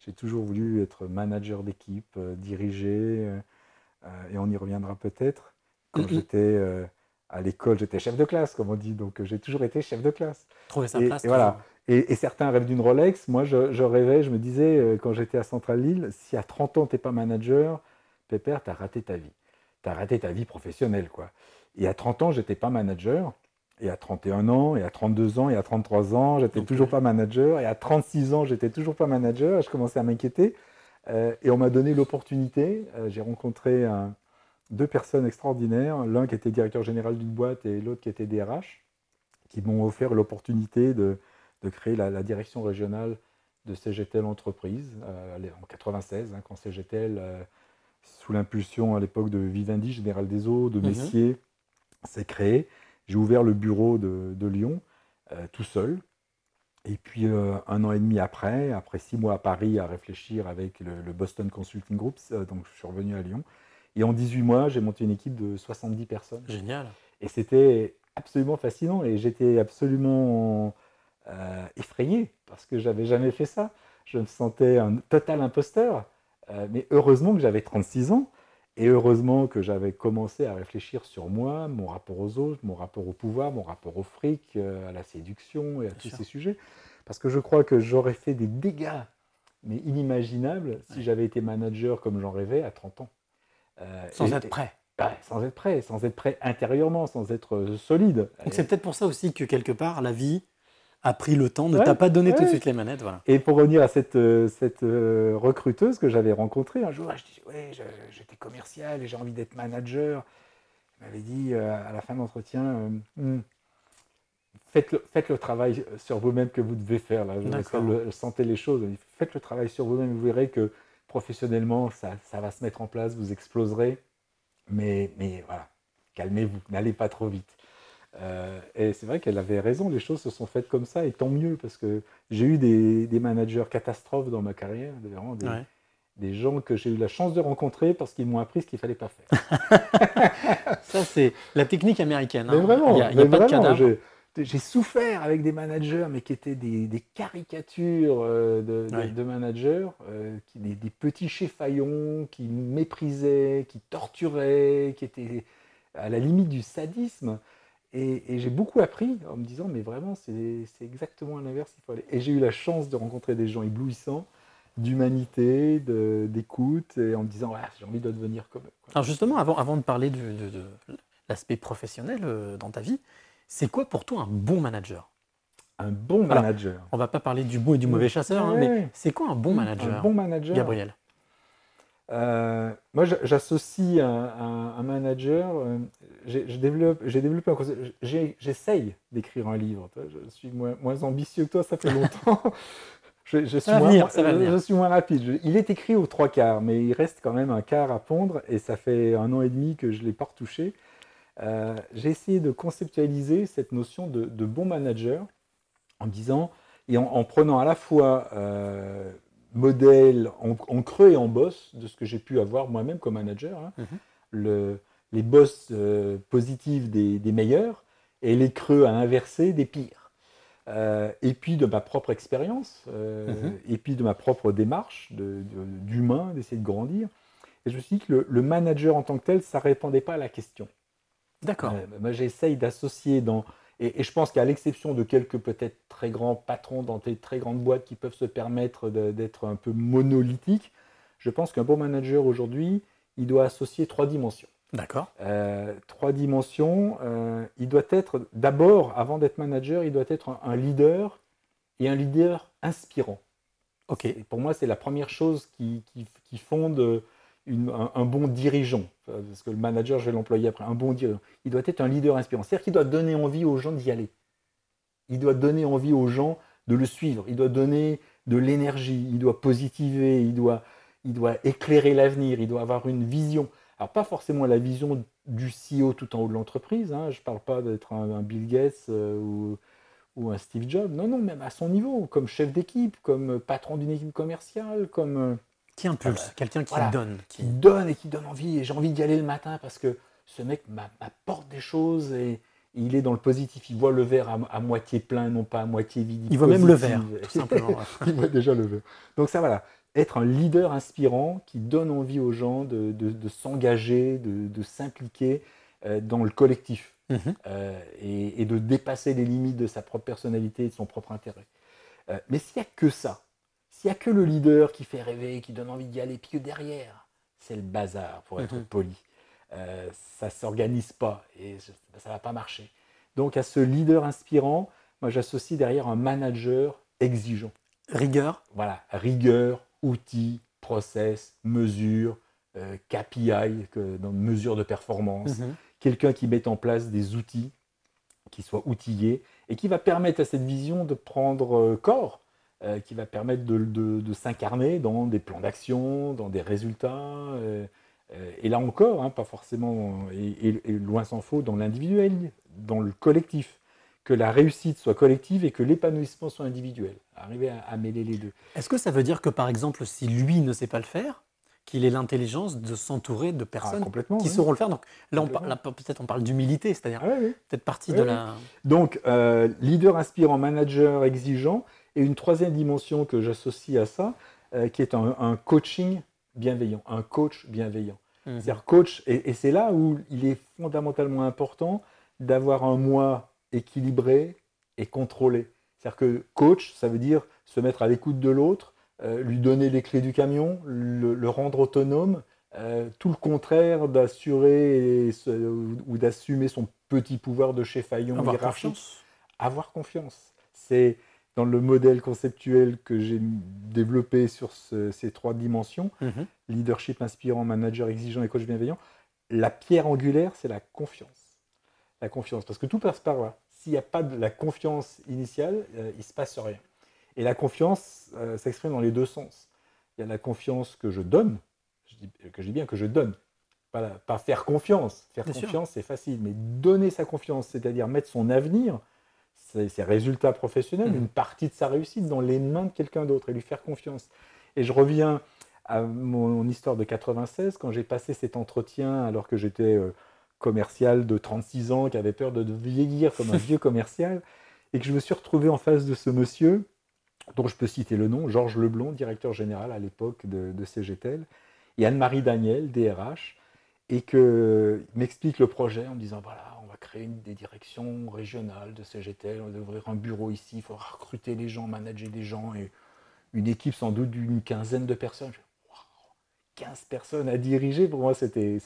J'ai toujours voulu être manager d'équipe, diriger, et on y reviendra peut-être. Quand j'étais euh, à l'école, j'étais chef de classe, comme on dit, donc euh, j'ai toujours été chef de classe. Trouver sa Et- place. et voilà. Et, et certains rêvent d'une Rolex. Moi, je, je rêvais, je me disais, euh, quand j'étais à Central Lille, si à 30 ans, tu n'es pas manager, Pépère, tu as raté ta vie. Tu as raté ta vie professionnelle, quoi. Et à 30 ans, j'étais pas manager. Et à 31 ans, et à 32 ans, et à 33 ans, j'étais Ok. toujours pas manager. Et à 36 ans, j'étais toujours pas manager. Je commençais à m'inquiéter. Euh, et on m'a donné l'opportunité. Euh, J'ai rencontré un- deux personnes extraordinaires, l'un qui était directeur général d'une boîte et l'autre qui était DRH, qui m'ont offert l'opportunité de, de créer la, la direction régionale de CGTL Entreprise euh, en 96, hein, quand CGTL, euh, sous l'impulsion à l'époque de Vivendi, Général des Eaux, de Mhm. Messier, s'est créé. J'ai ouvert le bureau de, de Lyon euh, tout seul. Et puis un an et demi après, après six mois à Paris à réfléchir avec le, le Boston Consulting Group, donc je suis revenu à Lyon. Et en 18 mois, j'ai monté une équipe de 70 personnes. Génial. Et c'était absolument fascinant et j'étais absolument euh, effrayé parce que j'avais jamais fait ça. Je me sentais un total imposteur. Euh, mais heureusement que j'avais 36 ans et heureusement que j'avais commencé à réfléchir sur moi, mon rapport aux autres, mon rapport au pouvoir, mon rapport au fric, euh, à la séduction et à tous sûr. ces sujets. Parce que je crois que j'aurais fait des dégâts, mais inimaginables, si Ouais. j'avais été manager comme j'en rêvais à 30 ans. Euh, Sans et- être prêt. Ouais, sans être prêt, sans être prêt intérieurement, sans être euh, solide. Donc c'est peut-être pour ça aussi que quelque part, la vie a pris le temps, ne Ouais, t'a pas donné tout de suite les manettes. Voilà. Et pour revenir à cette, euh, cette recruteuse que j'avais rencontrée un jour, je disais Ouais, j'étais commercial et j'ai envie d'être manager. Elle m'avait dit à la fin de l'entretien euh, Hmm, faites, le, faites le travail sur vous-même que vous devez faire. Là. Je- sentait les choses. Faites le travail sur vous-même et vous verrez que professionnellement, ça, ça va se mettre en place, vous exploserez. Mais, mais voilà, calmez-vous, n'allez pas trop vite. Euh, et c'est vrai qu'elle avait raison, les choses se sont faites comme ça, et tant mieux, parce que j'ai eu des, des managers catastrophes dans ma carrière, des- vraiment des, Ouais. des gens que j'ai eu la chance de rencontrer parce qu'ils m'ont appris ce qu'il fallait pas faire. Ça, c'est la technique américaine. Mais hein. vraiment, il n'y a, il y a mais pas de cadavre. J'ai- souffert avec des managers, mais qui étaient des, des caricatures euh, de, de- Ouais. de managers, euh, qui, des, des petits chefaillons qui méprisaient, qui torturaient, qui étaient à la limite du sadisme. Et, et j'ai beaucoup appris en me disant, mais vraiment, c'est exactement l'inverse. Et j'ai eu la chance de rencontrer des gens éblouissants, d'humanité, d'écoute, et en me disant, j'ai envie de devenir comme eux. quoi. Alors justement, avant, avant de parler de l'aspect professionnel euh, dans ta vie, c'est quoi pour toi un bon manager? Un bon Alors, manager. On va pas parler du bon et du mauvais chasseur, hein, mais c'est quoi un bon manager, Un bon manager. Gabriel? Euh, moi, j'a- j'associe un, un- un manager. euh, j'ai développé J'essaye d'écrire un livre. Je suis moins, moins ambitieux que toi, ça fait longtemps. je, je suis Ça va moins, venir, je- je suis moins rapide. Je- il est écrit aux trois quarts, mais il reste quand même un quart à pondre. Et ça fait un an et demi que je ne l'ai pas retouché. Euh, j'ai essayé de conceptualiser cette notion de, de bon manager en disant et en, en prenant à la fois euh, modèle en, en creux et en boss de ce que j'ai pu avoir moi-même comme manager, hein. Mhm. Le- les boss euh, positifs des, des meilleurs et les creux à inverser des pires. Euh, et puis de ma propre expérience, Mhm. et puis de ma propre démarche de- d'humain, d'essayer de grandir. Et je me suis dit que le, le manager en tant que tel, ça ne répondait pas à la question. D'accord. Euh, moi, j'essaye d'associer dans. Et, et je pense qu'à l'exception de quelques peut-être très grands patrons dans des très grandes boîtes qui peuvent se permettre d'être un peu monolithiques, je pense qu'un bon manager aujourd'hui, il doit associer trois dimensions. D'accord. Euh, trois dimensions. euh, il doit être, d'abord, avant d'être manager, il doit être un, un leader et un leader inspirant. Ok. Et pour moi, c'est la première chose qui, qui- qui fonde une- un, un bon dirigeant. Parce que le manager, je vais l'employer après. Un bon dirigeant. Il doit être un leader inspirant. C'est-à-dire qu'il doit donner envie aux gens d'y aller. Il doit donner envie aux gens de le suivre. Il doit donner de l'énergie. Il doit positiver. Il doit, il doit éclairer l'avenir. Il doit avoir une vision. Alors, pas forcément la vision du CEO tout en haut de l'entreprise. hein. Je ne parle pas d'être un, un Bill Gates euh, ou, ou un Steve Jobs. Non, non, même à son niveau, comme chef d'équipe, comme patron d'une équipe commerciale, comme euh, Qui impulse, quelqu'un qui Voilà. donne. qui Qui... donne et qui donne envie. Et j'ai envie d'y aller le matin parce que ce mec m'a- m'apporte des choses et il est dans le positif. Il voit le verre à, à moitié plein, non pas à moitié vide. Il voit même le verre, tout simplement. il voit déjà le verre. Donc ça, voilà. Être un leader inspirant qui donne envie aux gens de, de- de s'engager, de, de s'impliquer euh, dans le collectif Mhm. euh, et, et de dépasser les limites de sa propre personnalité et de son propre intérêt. Euh, mais s'il n'y a que ça, n'y a que le leader qui fait rêver, qui donne envie d'y aller, puis que derrière, c'est le bazar, pour être Mhm. poli. euh, ça ne s'organise pas et ça ne va pas marcher. Donc à ce leader inspirant, moi j'associe derrière un manager exigeant. Rigueur. Voilà, rigueur, outils, process, mesures, euh, KPI, que, donc mesures de performance. Mhm. Quelqu'un qui met en place des outils, qui soit outillé et qui va permettre à cette vision de prendre euh, corps, euh, qui va permettre de, de- de s'incarner dans des plans d'action, dans des résultats. euh, euh, et là encore, hein, pas forcément, et, et- et loin s'en faut, dans l'individuel, dans le collectif. Que la réussite soit collective et que l'épanouissement soit individuel. Arriver à, à mêler les deux. Est-ce que ça veut dire que, par exemple, si lui ne sait pas le faire, qu'il ait l'intelligence de s'entourer de Ah, personnes qui oui. sauront le faire? Donc là, on peut-être on parle d'humilité, c'est-à-dire Ah peut-être partie de la. Donc, euh, leader inspirant, manager exigeant, et une troisième dimension que j'associe à ça, euh, qui est un, un coaching bienveillant, un coach bienveillant. Mhm. C'est-à-dire coach, et, et c'est là où il est fondamentalement important d'avoir un moi équilibré et contrôlé. C'est-à-dire que coach, ça veut dire se mettre à l'écoute de l'autre, euh, lui donner les clés du camion, le, le rendre autonome, euh, tout le contraire d'assurer ou d'assumer son petit pouvoir de chef faillon Avoir confiance. Avoir confiance. C'est dans le modèle conceptuel que j'ai développé sur ce- ces trois dimensions, Mhm. leadership inspirant, manager exigeant et coach bienveillant, la pierre angulaire, c'est la confiance. La confiance, parce que tout passe par là. S'il n'y a pas de la confiance initiale, euh, il ne se passe rien. Et la confiance euh, s'exprime dans les deux sens. Il y a la confiance que je donne, je dis, que je dis bien que je donne, pas, la- pas faire confiance. Faire Bien confiance, c'est facile, mais donner sa confiance, c'est-à-dire mettre son avenir, ses, ses résultats professionnels, Mhm. une partie de sa réussite dans les mains de quelqu'un d'autre et lui faire confiance. Et je reviens à mon, histoire de 96, quand j'ai passé cet entretien alors que j'étais euh, commercial de 36 ans, qui avait peur de, de vieillir comme un vieux commercial, et que je me suis retrouvé en face de ce monsieur, dont je peux citer le nom, Georges Leblond, directeur général à l'époque de, de CGTEL, et Anne-Marie Daniel, DRH, et que m'explique le projet en me disant voilà, créer une des directions régionales de CGTEL, on va ouvrir un bureau ici, il faudra recruter les gens, manager les gens, et une équipe sans doute d'une quinzaine de personnes. Je fais, Waouh, 15 personnes à diriger, pour moi c'était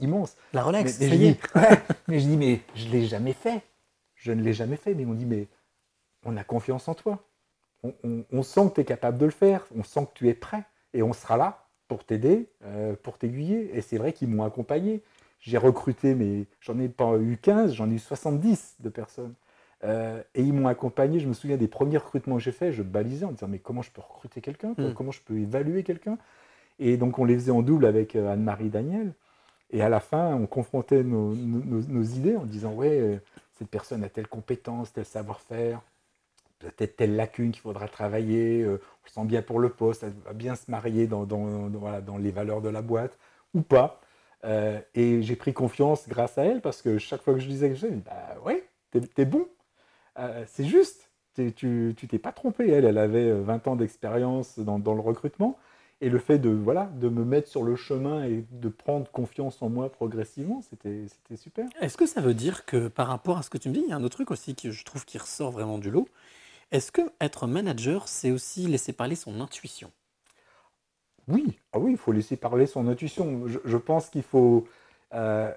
immense. La Rolex, Mais, mais je dis, ouais, mais je dis, mais je ne l'ai jamais fait. Je ne l'ai jamais fait. Mais m'ont dit, mais on a confiance en toi. On, on- on sent que tu es capable de le faire. On sent que tu es prêt. Et on sera là pour t'aider, euh, pour t'aiguiller. Et c'est vrai qu'ils m'ont accompagné. J'ai recruté, mais j'en ai pas eu 15, j'en ai eu 70 de personnes. Euh, et ils m'ont accompagné. Je me souviens des premiers recrutements que j'ai faits. Je balisais en disant, mais comment je peux recruter quelqu'un quoi? Mm. Comment je peux évaluer quelqu'un? Et donc, on les faisait en double avec euh, Anne-Marie Daniel. Et à la fin, on confrontait nos, nos- nos- nos idées en disant Ouais, euh, cette personne a telle compétence, tel savoir-faire, peut-être telle lacune qu'il faudra travailler, euh, on se sent bien pour le poste, elle va bien se marier dans, dans- dans- voilà, dans les valeurs de la boîte, ou pas. Euh, et j'ai pris confiance grâce à elle parce que chaque fois que je disais que je Bah ouais, t'es bon, Euh, c'est juste, tu t'es pas trompé. Elle, elle avait euh, 20 ans d'expérience dans, le recrutement. Et le fait de, voilà, de me mettre sur le chemin et de prendre confiance en moi progressivement, c'était super. Est-ce que ça veut dire que par rapport à ce que tu me dis, il y a un autre truc aussi que je trouve qui ressort vraiment du lot. Est-ce que être manager, c'est aussi laisser parler son intuition? Oui, ah oui, il faut laisser parler son intuition. Je, je pense qu'il faut. euh,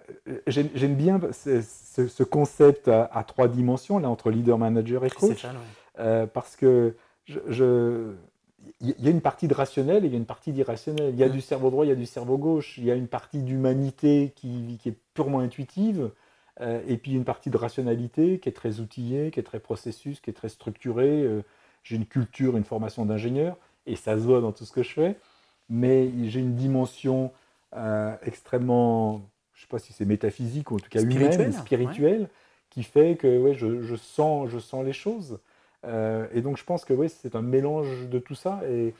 J'aime bien ce, ce- ce concept à, à trois dimensions, là, entre leader, manager et coach, ouais. euh, parce que je. je- il y a une partie de rationnel et il y a une partie d'irrationnel. Il y a Mm. du cerveau droit, il y a du cerveau gauche. Il y a une partie d'humanité qui, qui est purement intuitive, euh, et puis une partie de rationalité qui est très outillée, qui est très processus, qui est très structurée. Euh, j'ai une culture, une formation d'ingénieur, et ça se voit dans tout ce que je fais mais j'ai une dimension euh, extrêmement, je ne sais pas si c'est métaphysique ou en tout cas Spirituelle, humaine, spirituelle, qui fait que ouais, je, je sens, je sens les choses. Euh, et donc je pense que ouais, c'est un mélange de tout ça. Et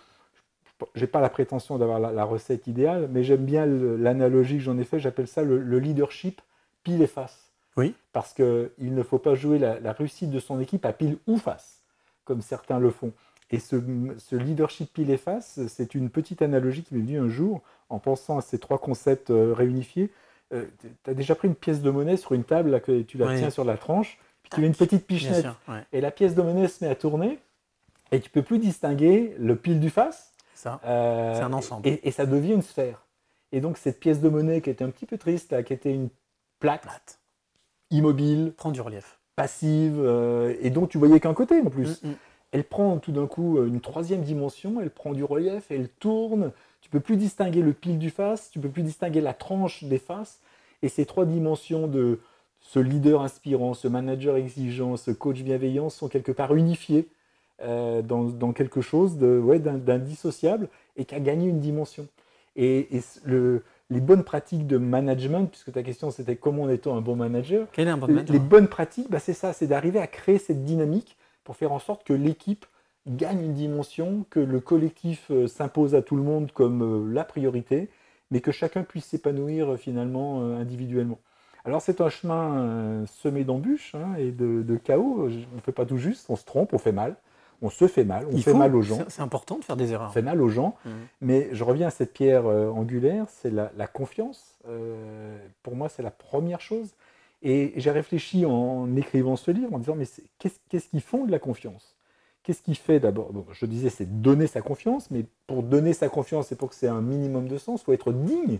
j'ai pas la prétention d'avoir la, la recette idéale, mais j'aime bien l'analogie que j'en ai fait. J'appelle ça le, le leadership pile et face. Oui. Parce qu'il ne faut pas jouer la, la réussite de son équipe à pile ou face, comme certains le font. Et ce, ce leadership pile et face, c'est une petite analogie qui m'est venue un jour en pensant à ces trois concepts euh, réunifiés. tu as déjà pris une pièce de monnaie sur une table, là, que tu la Oui. tiens sur la tranche, puis tu mets une petite pichenette. sûr, ouais. Et la pièce de monnaie se met à tourner, et tu peux plus distinguer le pile du face. Ça. euh, C'est un ensemble. Et, et ça devient une sphère. Et donc cette pièce de monnaie qui était un petit peu triste, là, qui était une plaque Plate. immobile, Prends du relief. passive, euh, et donc tu voyais qu'un côté en plus. Mm, mm. Elle prend tout d'un coup euh, une troisième dimension, elle prend du relief, elle tourne. Tu peux plus distinguer le pile du face, tu peux plus distinguer la tranche des faces. Et ces trois dimensions de ce leader inspirant, ce manager exigeant, ce coach bienveillant sont quelque part unifiées euh, dans, dans quelque chose de ouais, d'indissociable et qui a gagné une dimension. Et, et le- les bonnes pratiques de management, puisque ta question c'était comment est-on un bon manager, Quel est un bon les, manager? les bonnes pratiques, bah, c'est ça, c'est d'arriver à créer cette dynamique pour faire en sorte que l'équipe gagne une dimension, que le collectif euh, s'impose à tout le monde comme euh, la priorité, mais que chacun puisse s'épanouir euh, finalement individuellement. Alors c'est un chemin semé d'embûches hein, et de, de chaos. On ne fait pas tout juste, on se trompe, on fait mal, on se fait mal, on Il fait faut- mal aux gens c'est- important de faire des erreurs. on fait mal aux gens. Mhm. Mais je reviens à cette pierre angulaire, c'est la, la confiance. Euh, pour moi, c'est la première chose. Et j'ai réfléchi en écrivant ce livre en disant, mais qu'est-ce qu'est-ce qui fonde la confiance? Qu'est-ce qui fait d'abord? Bon, Je disais, c'est donner sa confiance, mais pour donner sa confiance et pour que c'est un minimum de sens, il faut être digne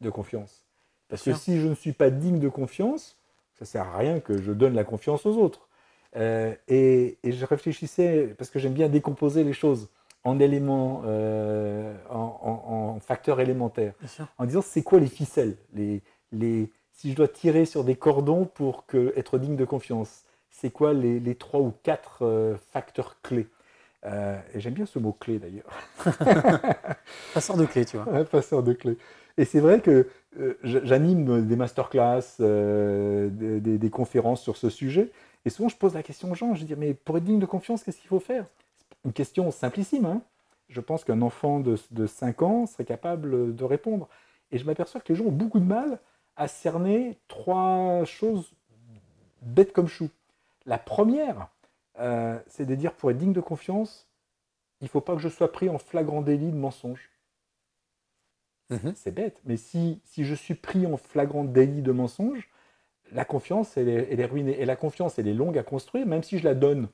de confiance. Parce que si je ne suis pas digne de confiance, ça ne sert à rien que je donne la confiance aux autres. Euh, et, et je réfléchissais, parce que j'aime bien décomposer les choses en éléments, euh, en, en- en facteurs élémentaires, en disant c'est quoi les ficelles, les, les, si je dois tirer sur des cordons pour que, être digne de confiance, c'est quoi les, les trois ou quatre euh, facteurs clés? Euh, Et j'aime bien ce mot clé d'ailleurs. Passeur de clé, tu vois. Un passeur de clés. Et c'est vrai que euh, j'anime des masterclass, des, des- des conférences sur ce sujet. Et souvent, je pose la question aux gens. Je dis, mais pour être digne de confiance, qu'est-ce qu'il faut faire? Une question simplissime. hein. Je pense qu'un enfant de, de 5 ans serait capable de répondre. Et je m'aperçois que les gens ont beaucoup de mal à cerner trois choses bêtes comme chou. La première, euh, c'est de dire, pour être digne de confiance, il ne faut pas que je sois pris en flagrant délit de mensonge. Mhm. C'est bête, mais si, si je suis pris en flagrant délit de mensonge, la confiance, elle est, elle est ruinée. Et la confiance, elle est longue à construire, même si je la donne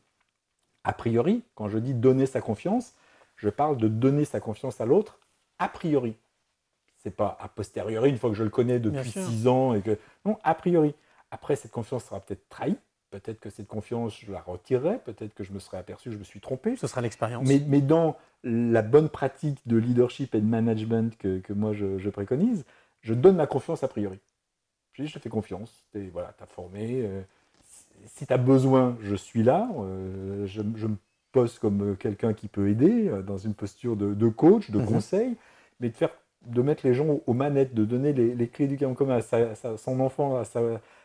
a priori. Quand je dis donner sa confiance, je parle de donner sa confiance à l'autre a priori. C'est pas a posteriori, une fois que je le connais depuis six ans. et que Non, a priori. Après, cette confiance sera peut-être trahie. Peut-être que cette confiance, je la retirerai. Peut-être que je me serais aperçu, je me suis trompé. Ce sera l'expérience. Mais, mais dans la bonne pratique de leadership et de management que, que moi je, je préconise, je donne ma confiance a priori. Je dis, je te fais confiance, tu voilà, as formé. euh, si tu as besoin, je suis là. euh, je, je me pose comme quelqu'un qui peut aider, euh, dans une posture de, de coach, de Mhm. conseil, mais de faire de mettre les gens aux manettes, de donner les, les clés du commun à, sa- son enfant, à, sa-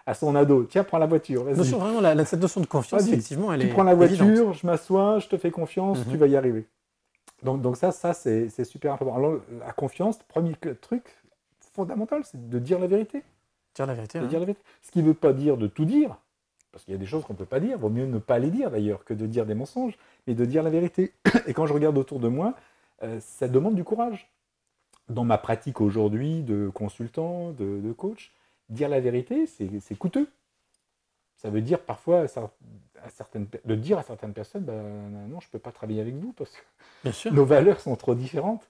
à son ado. Tiens, prends la voiture. Notion, vraiment, la- cette notion de confiance, effectivement, elle Tu est. prends la voiture, évidente. je m'assois, je te fais confiance, Mhm. tu vas y arriver. Donc, donc ça, ça c'est c'est super important. Alors, la confiance, premier truc fondamental, c'est de dire la vérité. Dire la vérité. De hein. dire la vérité. Ce qui ne veut pas dire de tout dire, parce qu'il y a des choses qu'on ne peut pas dire, vaut mieux ne pas les dire d'ailleurs que de dire des mensonges, mais de dire la vérité. Et quand je regarde autour de moi, euh, ça demande du courage. Dans ma pratique aujourd'hui de consultant, de, de coach, dire la vérité, c'est coûteux. Ça veut dire parfois à cer- à certaines, de dire à certaines personnes, ben, non, je ne peux pas travailler avec vous parce que Bien sûr. nos valeurs sont trop différentes.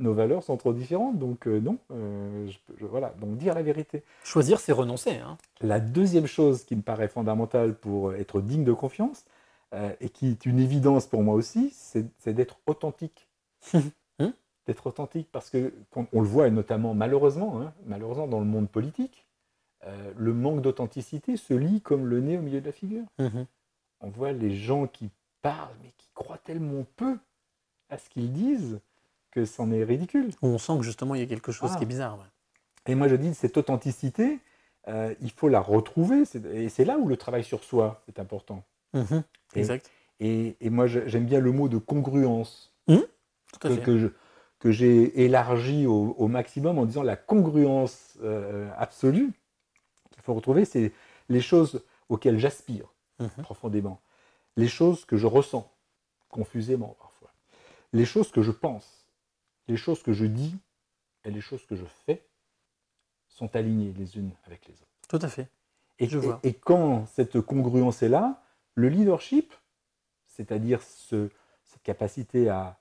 Nos valeurs sont trop différentes, donc euh, non. euh, je peux- je- voilà, donc dire la vérité. Choisir, c'est renoncer. hein. La deuxième chose qui me paraît fondamentale pour être digne de confiance, euh, et qui est une évidence pour moi aussi, c'est d'être authentique. D'être authentique, parce que quand on le voit, et notamment malheureusement, hein, malheureusement dans le monde politique, euh, le manque d'authenticité se lit comme le nez au milieu de la figure. Mhm. On voit les gens qui parlent, mais qui croient tellement peu à ce qu'ils disent que c'en est ridicule. Où on sent que justement, il y a quelque chose Ah. qui est bizarre. ouais. Et moi, je dis, cette authenticité, euh, il faut la retrouver. Et c'est là où le travail sur soi est important. Mhm. Et- Exact. Et, et moi, j'aime bien le mot de congruence Tout à que, fait. que je- que j'ai élargi au, au maximum en disant la congruence euh, absolue qu'il faut retrouver, c'est les choses auxquelles j'aspire Mhm. profondément, les choses que je ressens confusément parfois, les choses que je pense, les choses que je dis et les choses que je fais sont alignées les unes avec les autres. Tout à fait. Et, Je et- vois. et quand cette congruence est là, le leadership, c'est-à-dire ce- cette capacité à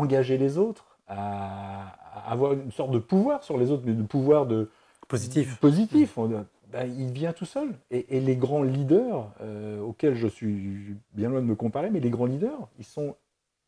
engager les autres, à, à avoir une sorte de pouvoir sur les autres, mais de pouvoir de Positif. positif. On- ben, il vient tout seul. Et, et les grands leaders, euh, auxquels je suis bien loin de me comparer, mais les grands leaders, ils sont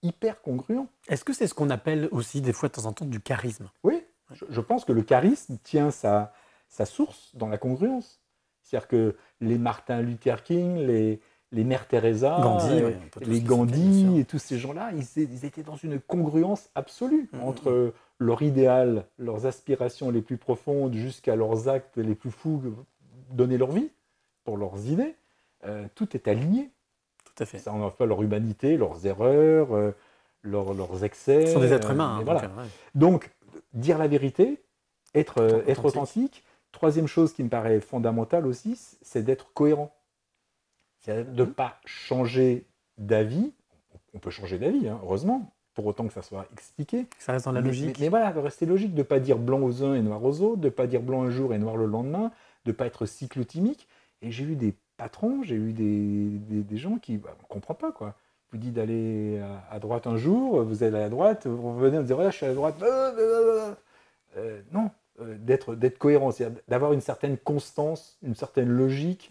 hyper congruents. Est-ce que c'est ce qu'on appelle aussi des fois de temps en temps du charisme? Oui, je, je pense que le charisme tient sa, sa source dans la congruence. C'est-à-dire que les Martin Luther King, les, les Mères Teresa, Gandhi, euh, les Gandhi et tous ces gens-là, ils, ils étaient dans une congruence absolue Mhm. entre leur idéal, leurs aspirations les plus profondes jusqu'à leurs actes les plus fous, donner leur vie pour leurs idées. Euh, tout est aligné. Tout à fait. Ça en fait leur humanité, leurs erreurs, euh, leurs, leurs excès. Ce sont des êtres humains. hein, voilà. donc, ouais. Donc, dire la vérité, être, Authentique. être authentique. Troisième chose qui me paraît fondamentale aussi, c'est d'être cohérent. C'est de ne pas changer d'avis. On peut changer d'avis, hein, heureusement, pour autant que ça soit expliqué. Ça reste dans la Mais- logique. Mais, mais voilà, de rester logique, de ne pas dire blanc aux uns et noir aux autres, de ne pas dire blanc un jour et noir le lendemain, de ne pas être cyclotimique. Et j'ai eu des patrons, j'ai eu des, des- des gens qui ne comprennent pas. quoi. Vous dites d'aller à, droite un jour, vous allez à droite, vous revenez, vous dites ouais, je suis à droite. Euh, euh, euh. Non, d'être d'être cohérent, c'est-à-dire d'avoir une certaine constance, une certaine logique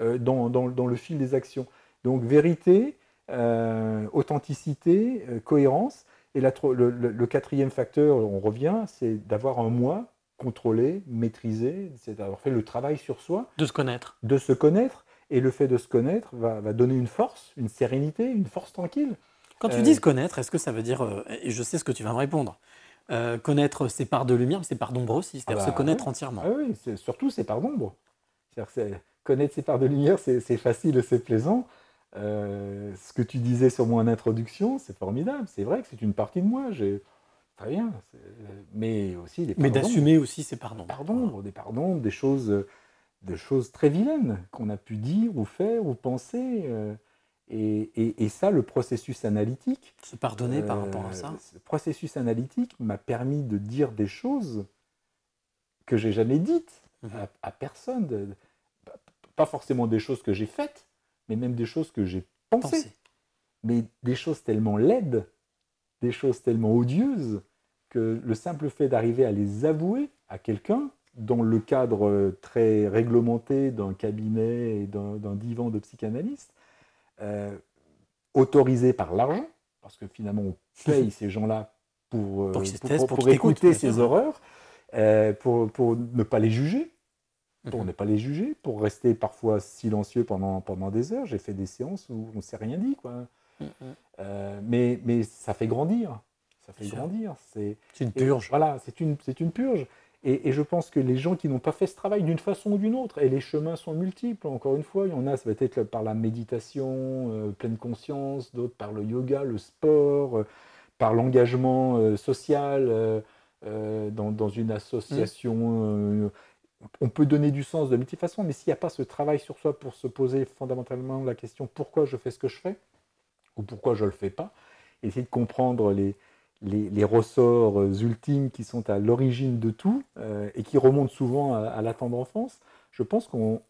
dans, dans- dans le fil des actions. Donc vérité, euh, authenticité, euh, cohérence. Et la le, le- le quatrième facteur, on revient, c'est d'avoir un moi contrôlé, maîtrisé, c'est d'avoir fait le travail sur soi, De se connaître. de se connaître. Et le fait de se connaître va, va donner une force, une sérénité, une force tranquille. Quand tu Euh, dis se connaître, est-ce que ça veut dire, euh, et je sais ce que tu vas me répondre, euh, connaître ses parts de lumière, mais ses parts d'ombre aussi, c'est-à-dire Ah bah, se connaître ouais. entièrement Ah oui, c'est- surtout c'est par d'ombre. Connaître ses parts de lumière, c'est facile et c'est plaisant. Euh, ce que tu disais sur moi en introduction, c'est formidable. C'est vrai que c'est une partie de moi. Très bien. Mais aussi des Mais parts d'ombre. d'assumer aussi ses parts d'ombre. Des parts d'ombre, des choses, des choses très vilaines qu'on a pu dire ou faire ou penser. euh, et, et- et ça, le processus analytique, Se pardonner par euh, rapport à ça. Ce processus analytique m'a permis de dire des choses que j'ai jamais dites Mhm. à, à personne. de- pas- forcément des choses que j'ai faites, mais même des choses que j'ai pensées. Mais des choses tellement laides, des choses tellement odieuses, que le simple fait d'arriver à les avouer à quelqu'un, dans le cadre très réglementé d'un cabinet et d'un divan de psychanalyste, euh, autorisé par l'argent, parce que finalement on paye ces gens-là pour, euh, Pour pour- pour- écouter ces horreurs, euh, pour, pour ne pas les juger, pour Mhm. ne pas les juger, pour rester parfois silencieux pendant, pendant des heures. J'ai fait des séances où on ne s'est rien dit. Quoi. Mhm. Euh, mais, mais ça fait grandir. Ça fait grandir. C'est une et purge. Voilà, c'est une, une purge. Et, et je pense que les gens qui n'ont pas fait ce travail d'une façon ou d'une autre, et les chemins sont multiples, encore une fois, il y en a, ça va être par la méditation, euh, pleine conscience, d'autres par le yoga, le sport, euh, par l'engagement social dans, dans une association. euh, on peut donner du sens de multiples façons, mais s'il n'y a pas ce travail sur soi pour se poser fondamentalement la question pourquoi je fais ce que je fais, ou pourquoi je ne le fais pas, essayer de comprendre les, ressorts euh, ultimes qui sont à l'origine de tout euh, et qui remontent souvent à, à la tendre enfance, je pense qu'on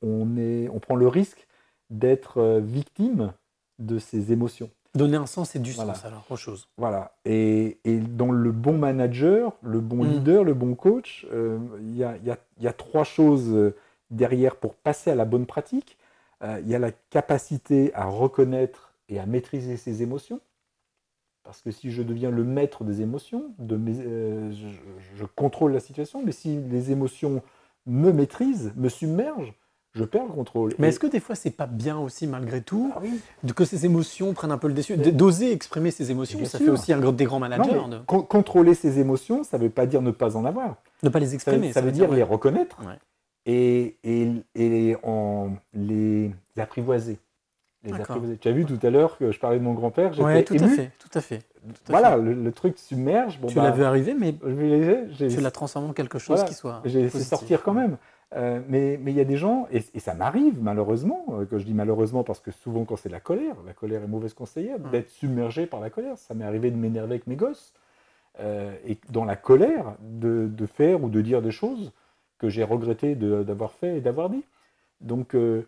prend le risque d'être euh, victime de ces émotions. Donner un sens et du Voilà. sens alors, autre chose. Voilà. Et, et dans le bon manager, le bon Mm. leader, le bon coach, euh, il y, a, y a- y a trois choses euh, derrière pour passer à la bonne pratique. Euh, Il y a la capacité à reconnaître et à maîtriser ses émotions. Parce que si je deviens le maître des émotions, de mes- euh, je, je contrôle la situation, mais si les émotions me maîtrisent, me submergent, je perds le contrôle. Mais Et- est-ce que des fois c'est pas bien aussi malgré tout Ah oui. que ces émotions prennent un peu le dessus, d'oser exprimer ses émotions Ça sûr. fait aussi un des grands managers mais de con- contrôler ses émotions, ça ne veut pas dire ne pas en avoir. ne pas les Ça, exprimer. ça veut dire les reconnaître Ouais. et, et, et en les apprivoiser. Les apprivoiser. Tu as vu tout à l'heure que je parlais de mon grand-père, j'étais Ouais, tout à fait, tout à fait. Voilà, le, le truc submerge. Bon, tu bah, l'as vu arriver, mais je tu l'as transformé en quelque chose Voilà. qui soit. j'ai laissé sortir quand même. Euh, mais mais il y a des gens, et, et ça m'arrive malheureusement, euh, que je dis malheureusement parce que souvent quand c'est la colère, la colère est mauvaise conseillère, Ouais. d'être submergé par la colère. Ça m'est arrivé de m'énerver avec mes gosses. euh, et dans la colère, de, de faire ou de dire des choses que j'ai regretté d'avoir fait et d'avoir dit. Donc, euh,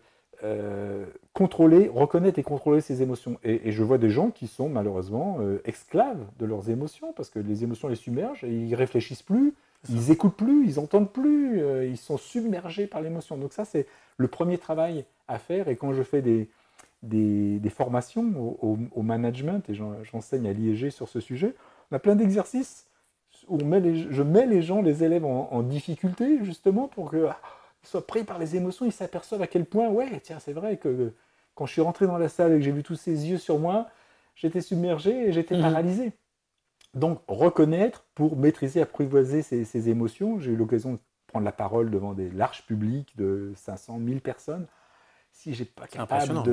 contrôler, reconnaître et contrôler ses émotions. Et, et je vois des gens qui sont malheureusement esclaves de leurs émotions parce que les émotions les submergent et ils réfléchissent plus, ils écoutent plus, ils entendent plus, euh, ils sont submergés par l'émotion. Donc ça, c'est le premier travail à faire. Et quand je fais des, des, des formations au, au- au management, et j'en- j'enseigne à l'IEG sur ce sujet, on a plein d'exercices où on met les- je mets les gens, les élèves en, en difficulté justement pour qu'ils soient pris par les émotions, ils s'aperçoivent à quel point, ouais, tiens, c'est vrai que quand je suis rentré dans la salle et que j'ai vu tous ces yeux sur moi, j'étais submergé et j'étais Mhm. paralysé. Donc, reconnaître pour maîtriser, apprivoiser ces, ces émotions. J'ai eu l'occasion de prendre la parole devant des larges publics de 500, 1000 personnes. Si j'ai pas C'est capable de,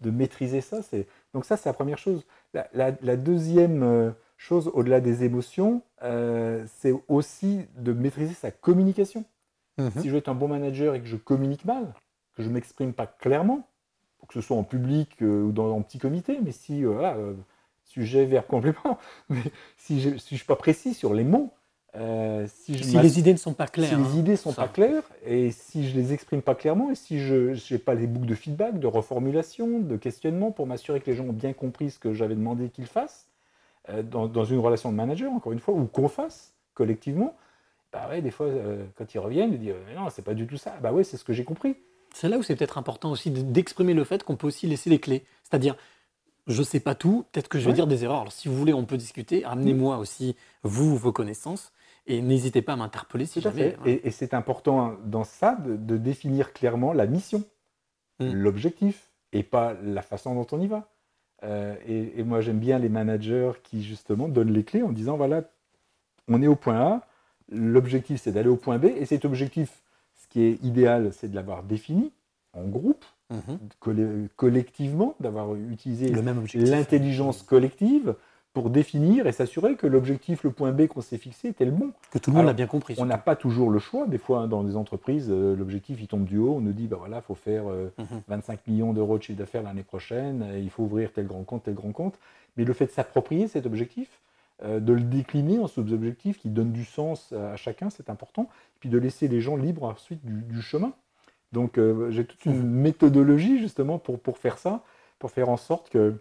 de maîtriser ça, c'est donc ça c'est la première chose. La, la- la deuxième euh, chose au-delà des émotions, euh, c'est aussi de maîtriser sa communication. Mhm. Si je veux être un bon manager et que je communique mal, que je m'exprime pas clairement, que ce soit en public euh, ou dans un petit comité, mais si euh, sujet vers complément, mais si je, si je suis pas précis sur les mots, euh, si je Si m'ass- les idées ne sont pas claires. si hein, les idées sont ça. pas claires et si je les exprime pas clairement et si je n'ai pas les boucles de feedback, de reformulation, de questionnement pour m'assurer que les gens ont bien compris ce que j'avais demandé qu'ils fassent euh, dans, dans une relation de manager, encore une fois, ou qu'on fasse collectivement, bah ouais, des fois, euh, quand ils reviennent, ils disent Mais non, c'est pas du tout ça. Bah ouais, c'est ce que j'ai compris. C'est là où c'est peut-être important aussi de- d'exprimer le fait qu'on peut aussi laisser les clés. C'est-à-dire, je sais pas tout, peut-être que je vais Ouais. dire des erreurs. Alors si vous voulez, on peut discuter. Amenez-moi aussi, vous, vos connaissances. Et n'hésitez pas à m'interpeller si jamais. Et, et c'est important hein, dans ça de, de définir clairement la mission, Mm. l'objectif, et pas la façon dont on y va. Euh, et, et moi, j'aime bien les managers qui, justement, donnent les clés en disant, voilà, on est au point A, l'objectif, c'est d'aller au point B, et cet objectif, ce qui est idéal, c'est de l'avoir défini en groupe, Mhm. colle- collectivement, d'avoir utilisé l'intelligence collective pour définir et s'assurer que l'objectif, le point B qu'on s'est fixé, était le bon. Que tout le monde l'a bien compris. On n'a pas toujours le choix. Des fois, hein, dans des entreprises, euh, l'objectif, il tombe du haut. On nous dit, bah voilà, faut faire euh, Mhm. 25 millions d'euros de chiffre d'affaires l'année prochaine. euh, il faut ouvrir tel grand compte, tel grand compte. Mais le fait de s'approprier cet objectif, de le décliner en sous-objectifs qui donnent du sens à chacun, c'est important. Et puis de laisser les gens libres ensuite du, du chemin. Donc, euh, j'ai toute une méthodologie justement pour, pour faire ça, pour faire en sorte que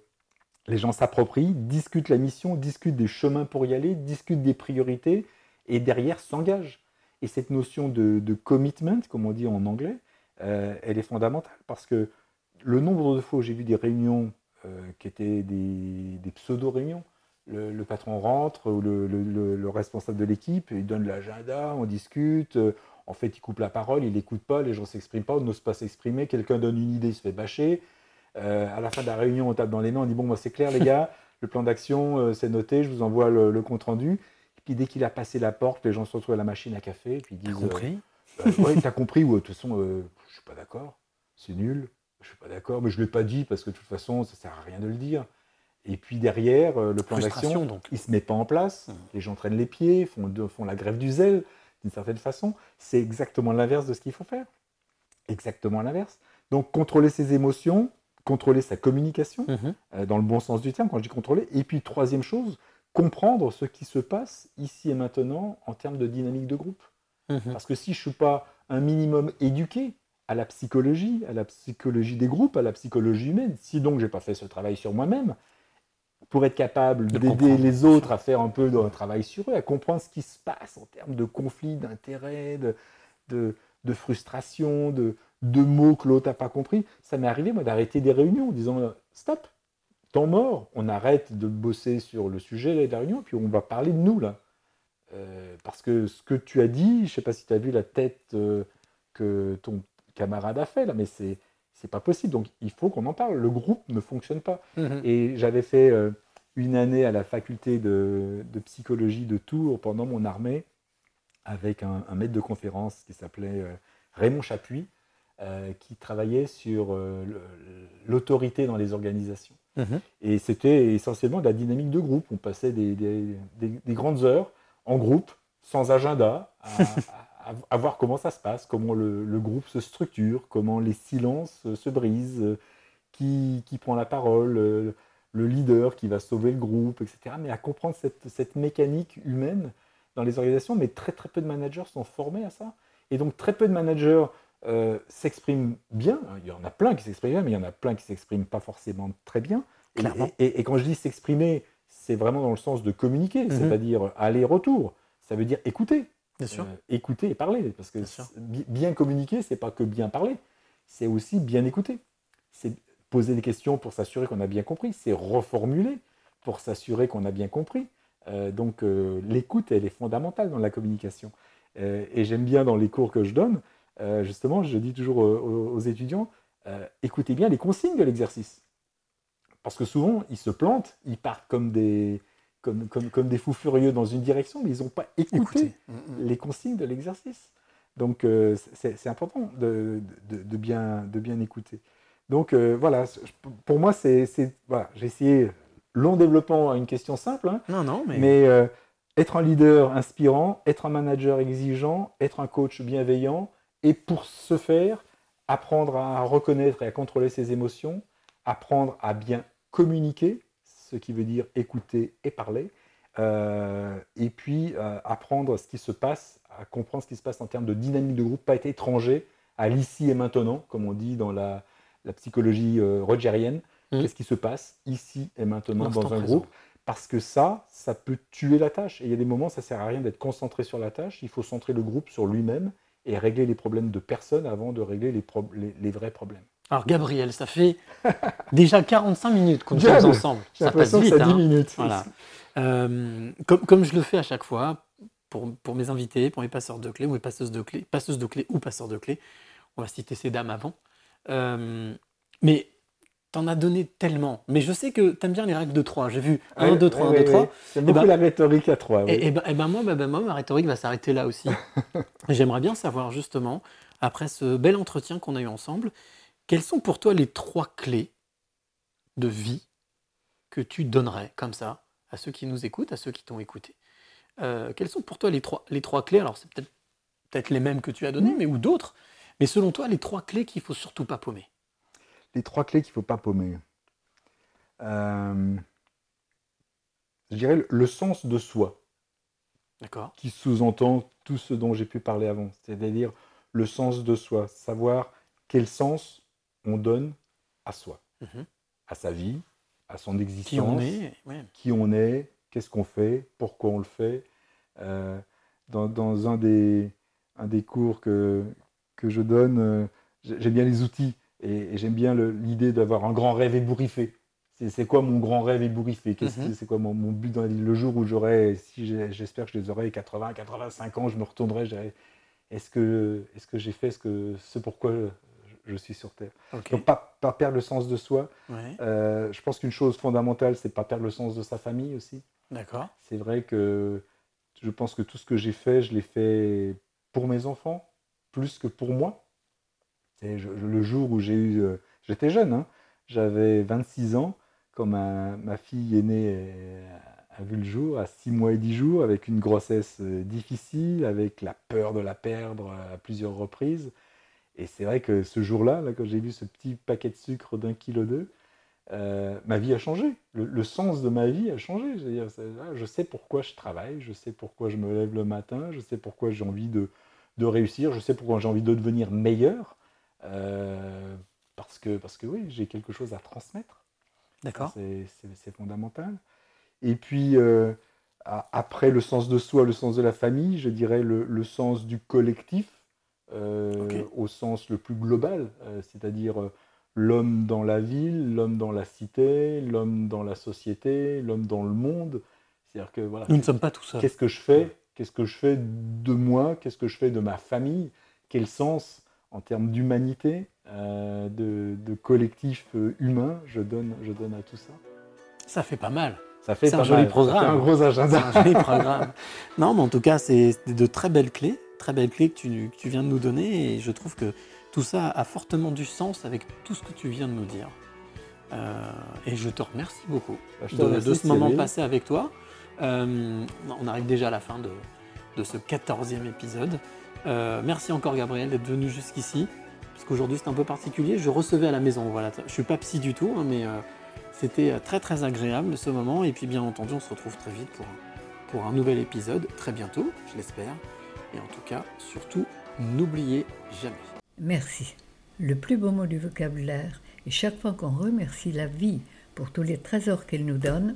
les gens s'approprient, discutent la mission, discutent des chemins pour y aller, discutent des priorités et derrière s'engagent. Et cette notion de, commitment, comme on dit en anglais, euh, elle est fondamentale parce que le nombre de fois où j'ai vu des réunions euh, qui étaient des, pseudo-réunions, le, patron rentre ou le, le- le- le responsable de l'équipe, il donne l'agenda, on discute, en fait il coupe la parole, il n'écoute pas, les gens ne s'expriment pas, on n'ose pas s'exprimer, quelqu'un donne une idée, il se fait bâcher. Euh, à la fin de la réunion, on tape dans les mains, on dit bon, moi c'est clair les gars, le plan d'action euh, c'est noté, je vous envoie le, le compte rendu. Et puis dès qu'il a passé la porte, les gens se retrouvent à la machine à café, et puis ils T'as disent compris? euh, euh, ouais, t'as compris, ou de toute façon, euh, je suis pas d'accord, c'est nul, je suis pas d'accord, mais je l'ai pas dit parce que de toute façon, ça sert à rien de le dire. Et puis derrière, euh, le plan d'action, il se met pas en place, Mhm. les gens traînent les pieds, font la grève du zèle, d'une certaine façon. C'est exactement l'inverse de ce qu'il faut faire. Exactement l'inverse. Donc contrôler ses émotions, contrôler sa communication, Mhm. euh, dans le bon sens du terme, quand je dis contrôler. Et puis, troisième chose, comprendre ce qui se passe ici et maintenant en termes de dynamique de groupe. Mhm. Parce que si je ne suis pas un minimum éduqué à la psychologie, à la psychologie des groupes, à la psychologie humaine, si donc je n'ai pas fait ce travail sur moi-même, pour être capable De d'aider les autres à faire un peu un travail sur eux, à comprendre ce qui se passe en termes de conflits, d'intérêts, de, de, de frustration, de, de mots que l'autre n'a pas compris, ça m'est arrivé moi d'arrêter des réunions en disant stop, temps mort, on arrête de bosser sur le sujet de la réunion, puis on va parler de nous là. Euh, parce que ce que tu as dit, je ne sais pas si tu as vu la tête euh, que ton camarade a fait là, mais c'est c'est pas possible. Donc il faut qu'on en parle. Le groupe ne fonctionne pas. Mhm. Et j'avais fait euh, une année à la faculté de, de psychologie de Tours pendant mon armée avec un, un maître de conférence qui s'appelait euh, Raymond Chapuis, euh, qui travaillait sur euh, l'autorité dans les organisations. Mhm. Et c'était essentiellement de la dynamique de groupe. On passait des, des- des- des grandes heures en groupe, sans agenda, à, à- à voir comment ça se passe, comment le, le groupe se structure, comment les silences se brisent, qui, qui prend la parole, le leader qui va sauver le groupe, etc. Mais à comprendre cette, cette mécanique humaine dans les organisations, mais très très peu de managers sont formés à ça. Et donc très peu de managers euh, s'expriment bien. Il y en a plein qui s'expriment bien, mais il y en a plein qui s'expriment pas forcément très bien. Et, Clairement. et- et quand je dis s'exprimer, c'est vraiment dans le sens de communiquer, Mhm. c'est-à-dire aller-retour. Ça veut dire écouter. Bien sûr. Euh, écouter et parler. Parce que Bien bien communiquer, c'est pas que bien parler, c'est aussi bien écouter. Poser des questions pour s'assurer qu'on a bien compris, c'est reformuler pour s'assurer qu'on a bien compris. Euh, donc euh, l'écoute, elle est fondamentale dans la communication. Euh, et j'aime bien dans les cours que je donne, justement, je dis toujours aux, étudiants, écoutez bien les consignes de l'exercice. Parce que souvent, ils se plantent, ils partent comme des, comme, comme, comme des fous furieux dans une direction, mais ils n'ont pas écouté Écoutez. Mm, mm. les consignes de l'exercice. Donc c'est c'est important de, de- de bien, de bien écouter. Donc euh, voilà, pour moi, c'est c'est- voilà, j'ai essayé long développement à une question simple, hein, Non, non, mais, mais euh, être un leader inspirant, être un manager exigeant, être un coach bienveillant, et pour ce faire, apprendre à reconnaître et à contrôler ses émotions, apprendre à bien communiquer, ce qui veut dire écouter et parler, euh, et puis euh, apprendre ce qui se passe, à comprendre ce qui se passe en termes de dynamique de groupe, pas être étranger à l'ici et maintenant, comme on dit dans la, la psychologie euh, rogerienne. Mhm. Qu'est-ce qui se passe ici et maintenant L'instant dans un présent. groupe? Parce que ça, ça peut tuer la tâche. Et il y a des moments, ça sert à rien d'être concentré sur la tâche. Il faut centrer le groupe sur lui-même et régler les problèmes de personne avant de régler les, pro- les- les vrais problèmes. Alors Gabriel, ça fait déjà 45 minutes qu'on sommes ensemble. J'ai Ça passe vite. ça 10 hein. minutes. Voilà. Euh, comme, comme je le fais à chaque fois, pour, pour mes invités, pour mes passeurs de clés ou mes passeuses de clés, passeuses de clés ou passeurs de clés, on va citer ces dames avant. Euh, mais t'en as donné tellement. Mais je sais que t'aimes bien les règles de 3. J'ai vu 1, Ouais, 2, 3, ouais, 1, 2, ouais, 3. ouais. J'aime Eh beaucoup ben- la rhétorique à 3. Et, et ben, et ben moi, moi, ma rhétorique va s'arrêter là aussi. J'aimerais bien savoir justement, après ce bel entretien qu'on a eu ensemble, quelles sont pour toi les trois clés de vie que tu donnerais comme ça à ceux qui nous écoutent, à ceux qui t'ont écouté? Euh, Quelles sont pour toi les trois, les trois clés? Alors c'est peut-être peut-être les mêmes que tu as données, mais ou d'autres. Mais selon toi, les trois clés qu'il faut surtout pas paumer? les trois clés qu'il ne faut pas paumer. Euh, je dirais le, sens de soi, D'accord qui sous-entend tout ce dont j'ai pu parler avant. C'est-à-dire le sens de soi, savoir quel sens on donne à soi, Mhm. à sa vie, à son existence, Qui on est ouais. qui on est, qu'est-ce qu'on fait, pourquoi on le fait. Euh, dans, dans un, des, un des cours que, que je donne, euh, j'ai- j'aime bien les outils et, et j'aime bien l'idée d'avoir un grand rêve ébouriffé. C'est quoi mon grand rêve ébouriffé? Mhm. C'est quoi mon, mon but dans la vie? Le jour où j'aurai, si j'espère que je les aurai 80, 85 ans, je me retournerai, est-ce que, est que j'ai fait ce, que, ce pourquoi je, je suis sur Terre? Donc pas, pas perdre le sens de soi. Ouais. Euh, je pense qu'une chose fondamentale, c'est pas perdre le sens de sa famille aussi. D'accord. C'est vrai que je pense que tout ce que j'ai fait, je l'ai fait pour mes enfants, plus que pour moi. Je- le jour où j'ai eu... euh, J'étais jeune, hein, j'avais 26 ans, quand ma, fille aînée euh, a vu le jour, à 6 mois et 10 jours, avec une grossesse euh, difficile, avec la peur de la perdre à plusieurs reprises. Et c'est vrai que ce jour-là, là, quand j'ai vu ce petit paquet de sucre d'un kilo deux, ma vie a changé. Le, sens de ma vie a changé. Dire, ah, je sais pourquoi je travaille, je sais pourquoi je me lève le matin, je sais pourquoi j'ai envie de, de réussir, je sais pourquoi j'ai envie de devenir meilleur. euh, parce, que, parce que oui, j'ai quelque chose à transmettre. D'accord. C'est- fondamental. Et puis, euh, après le sens de soi, le sens de la famille, je dirais le, le sens du collectif, euh, au sens le plus global, c'est-à-dire l'homme dans la ville, l'homme dans la cité, l'homme dans la société, l'homme dans le monde. C'est-à-dire que voilà, Nous ne sommes pas tout seuls. qu'est-ce que je fais? Qu'est-ce que je fais de moi? Qu'est-ce que je fais de ma famille? Quel sens en termes d'humanité, euh, de, de collectif euh, humain je donne, je donne à tout ça? Ça fait pas mal. Ça fait C'est un joli mal, ça programme. fait un gros C'est agenda. un joli programme. Non, mais en tout cas, c'est de très belles clés, très belles clés que tu, que tu viens de nous donner, et je trouve que tout ça a fortement du sens avec tout ce que tu viens de nous dire. Euh, et je te remercie beaucoup Bah, te de, remercie, de ce moment passé avec toi. Euh, on arrive déjà à la fin de, ce 14e épisode. Euh, merci encore Gabriel d'être venu jusqu'ici, parce qu'aujourd'hui c'est un peu particulier. Je recevais à la maison, voilà. Je suis pas psy du tout, hein, mais euh, c'était très très agréable ce moment. Et puis bien entendu, on se retrouve très vite pour, pour un nouvel épisode, très bientôt, je l'espère. Et en tout cas, surtout, n'oubliez jamais. Merci. Le plus beau mot du vocabulaire. Et chaque fois qu'on remercie la vie pour tous les trésors qu'elle nous donne,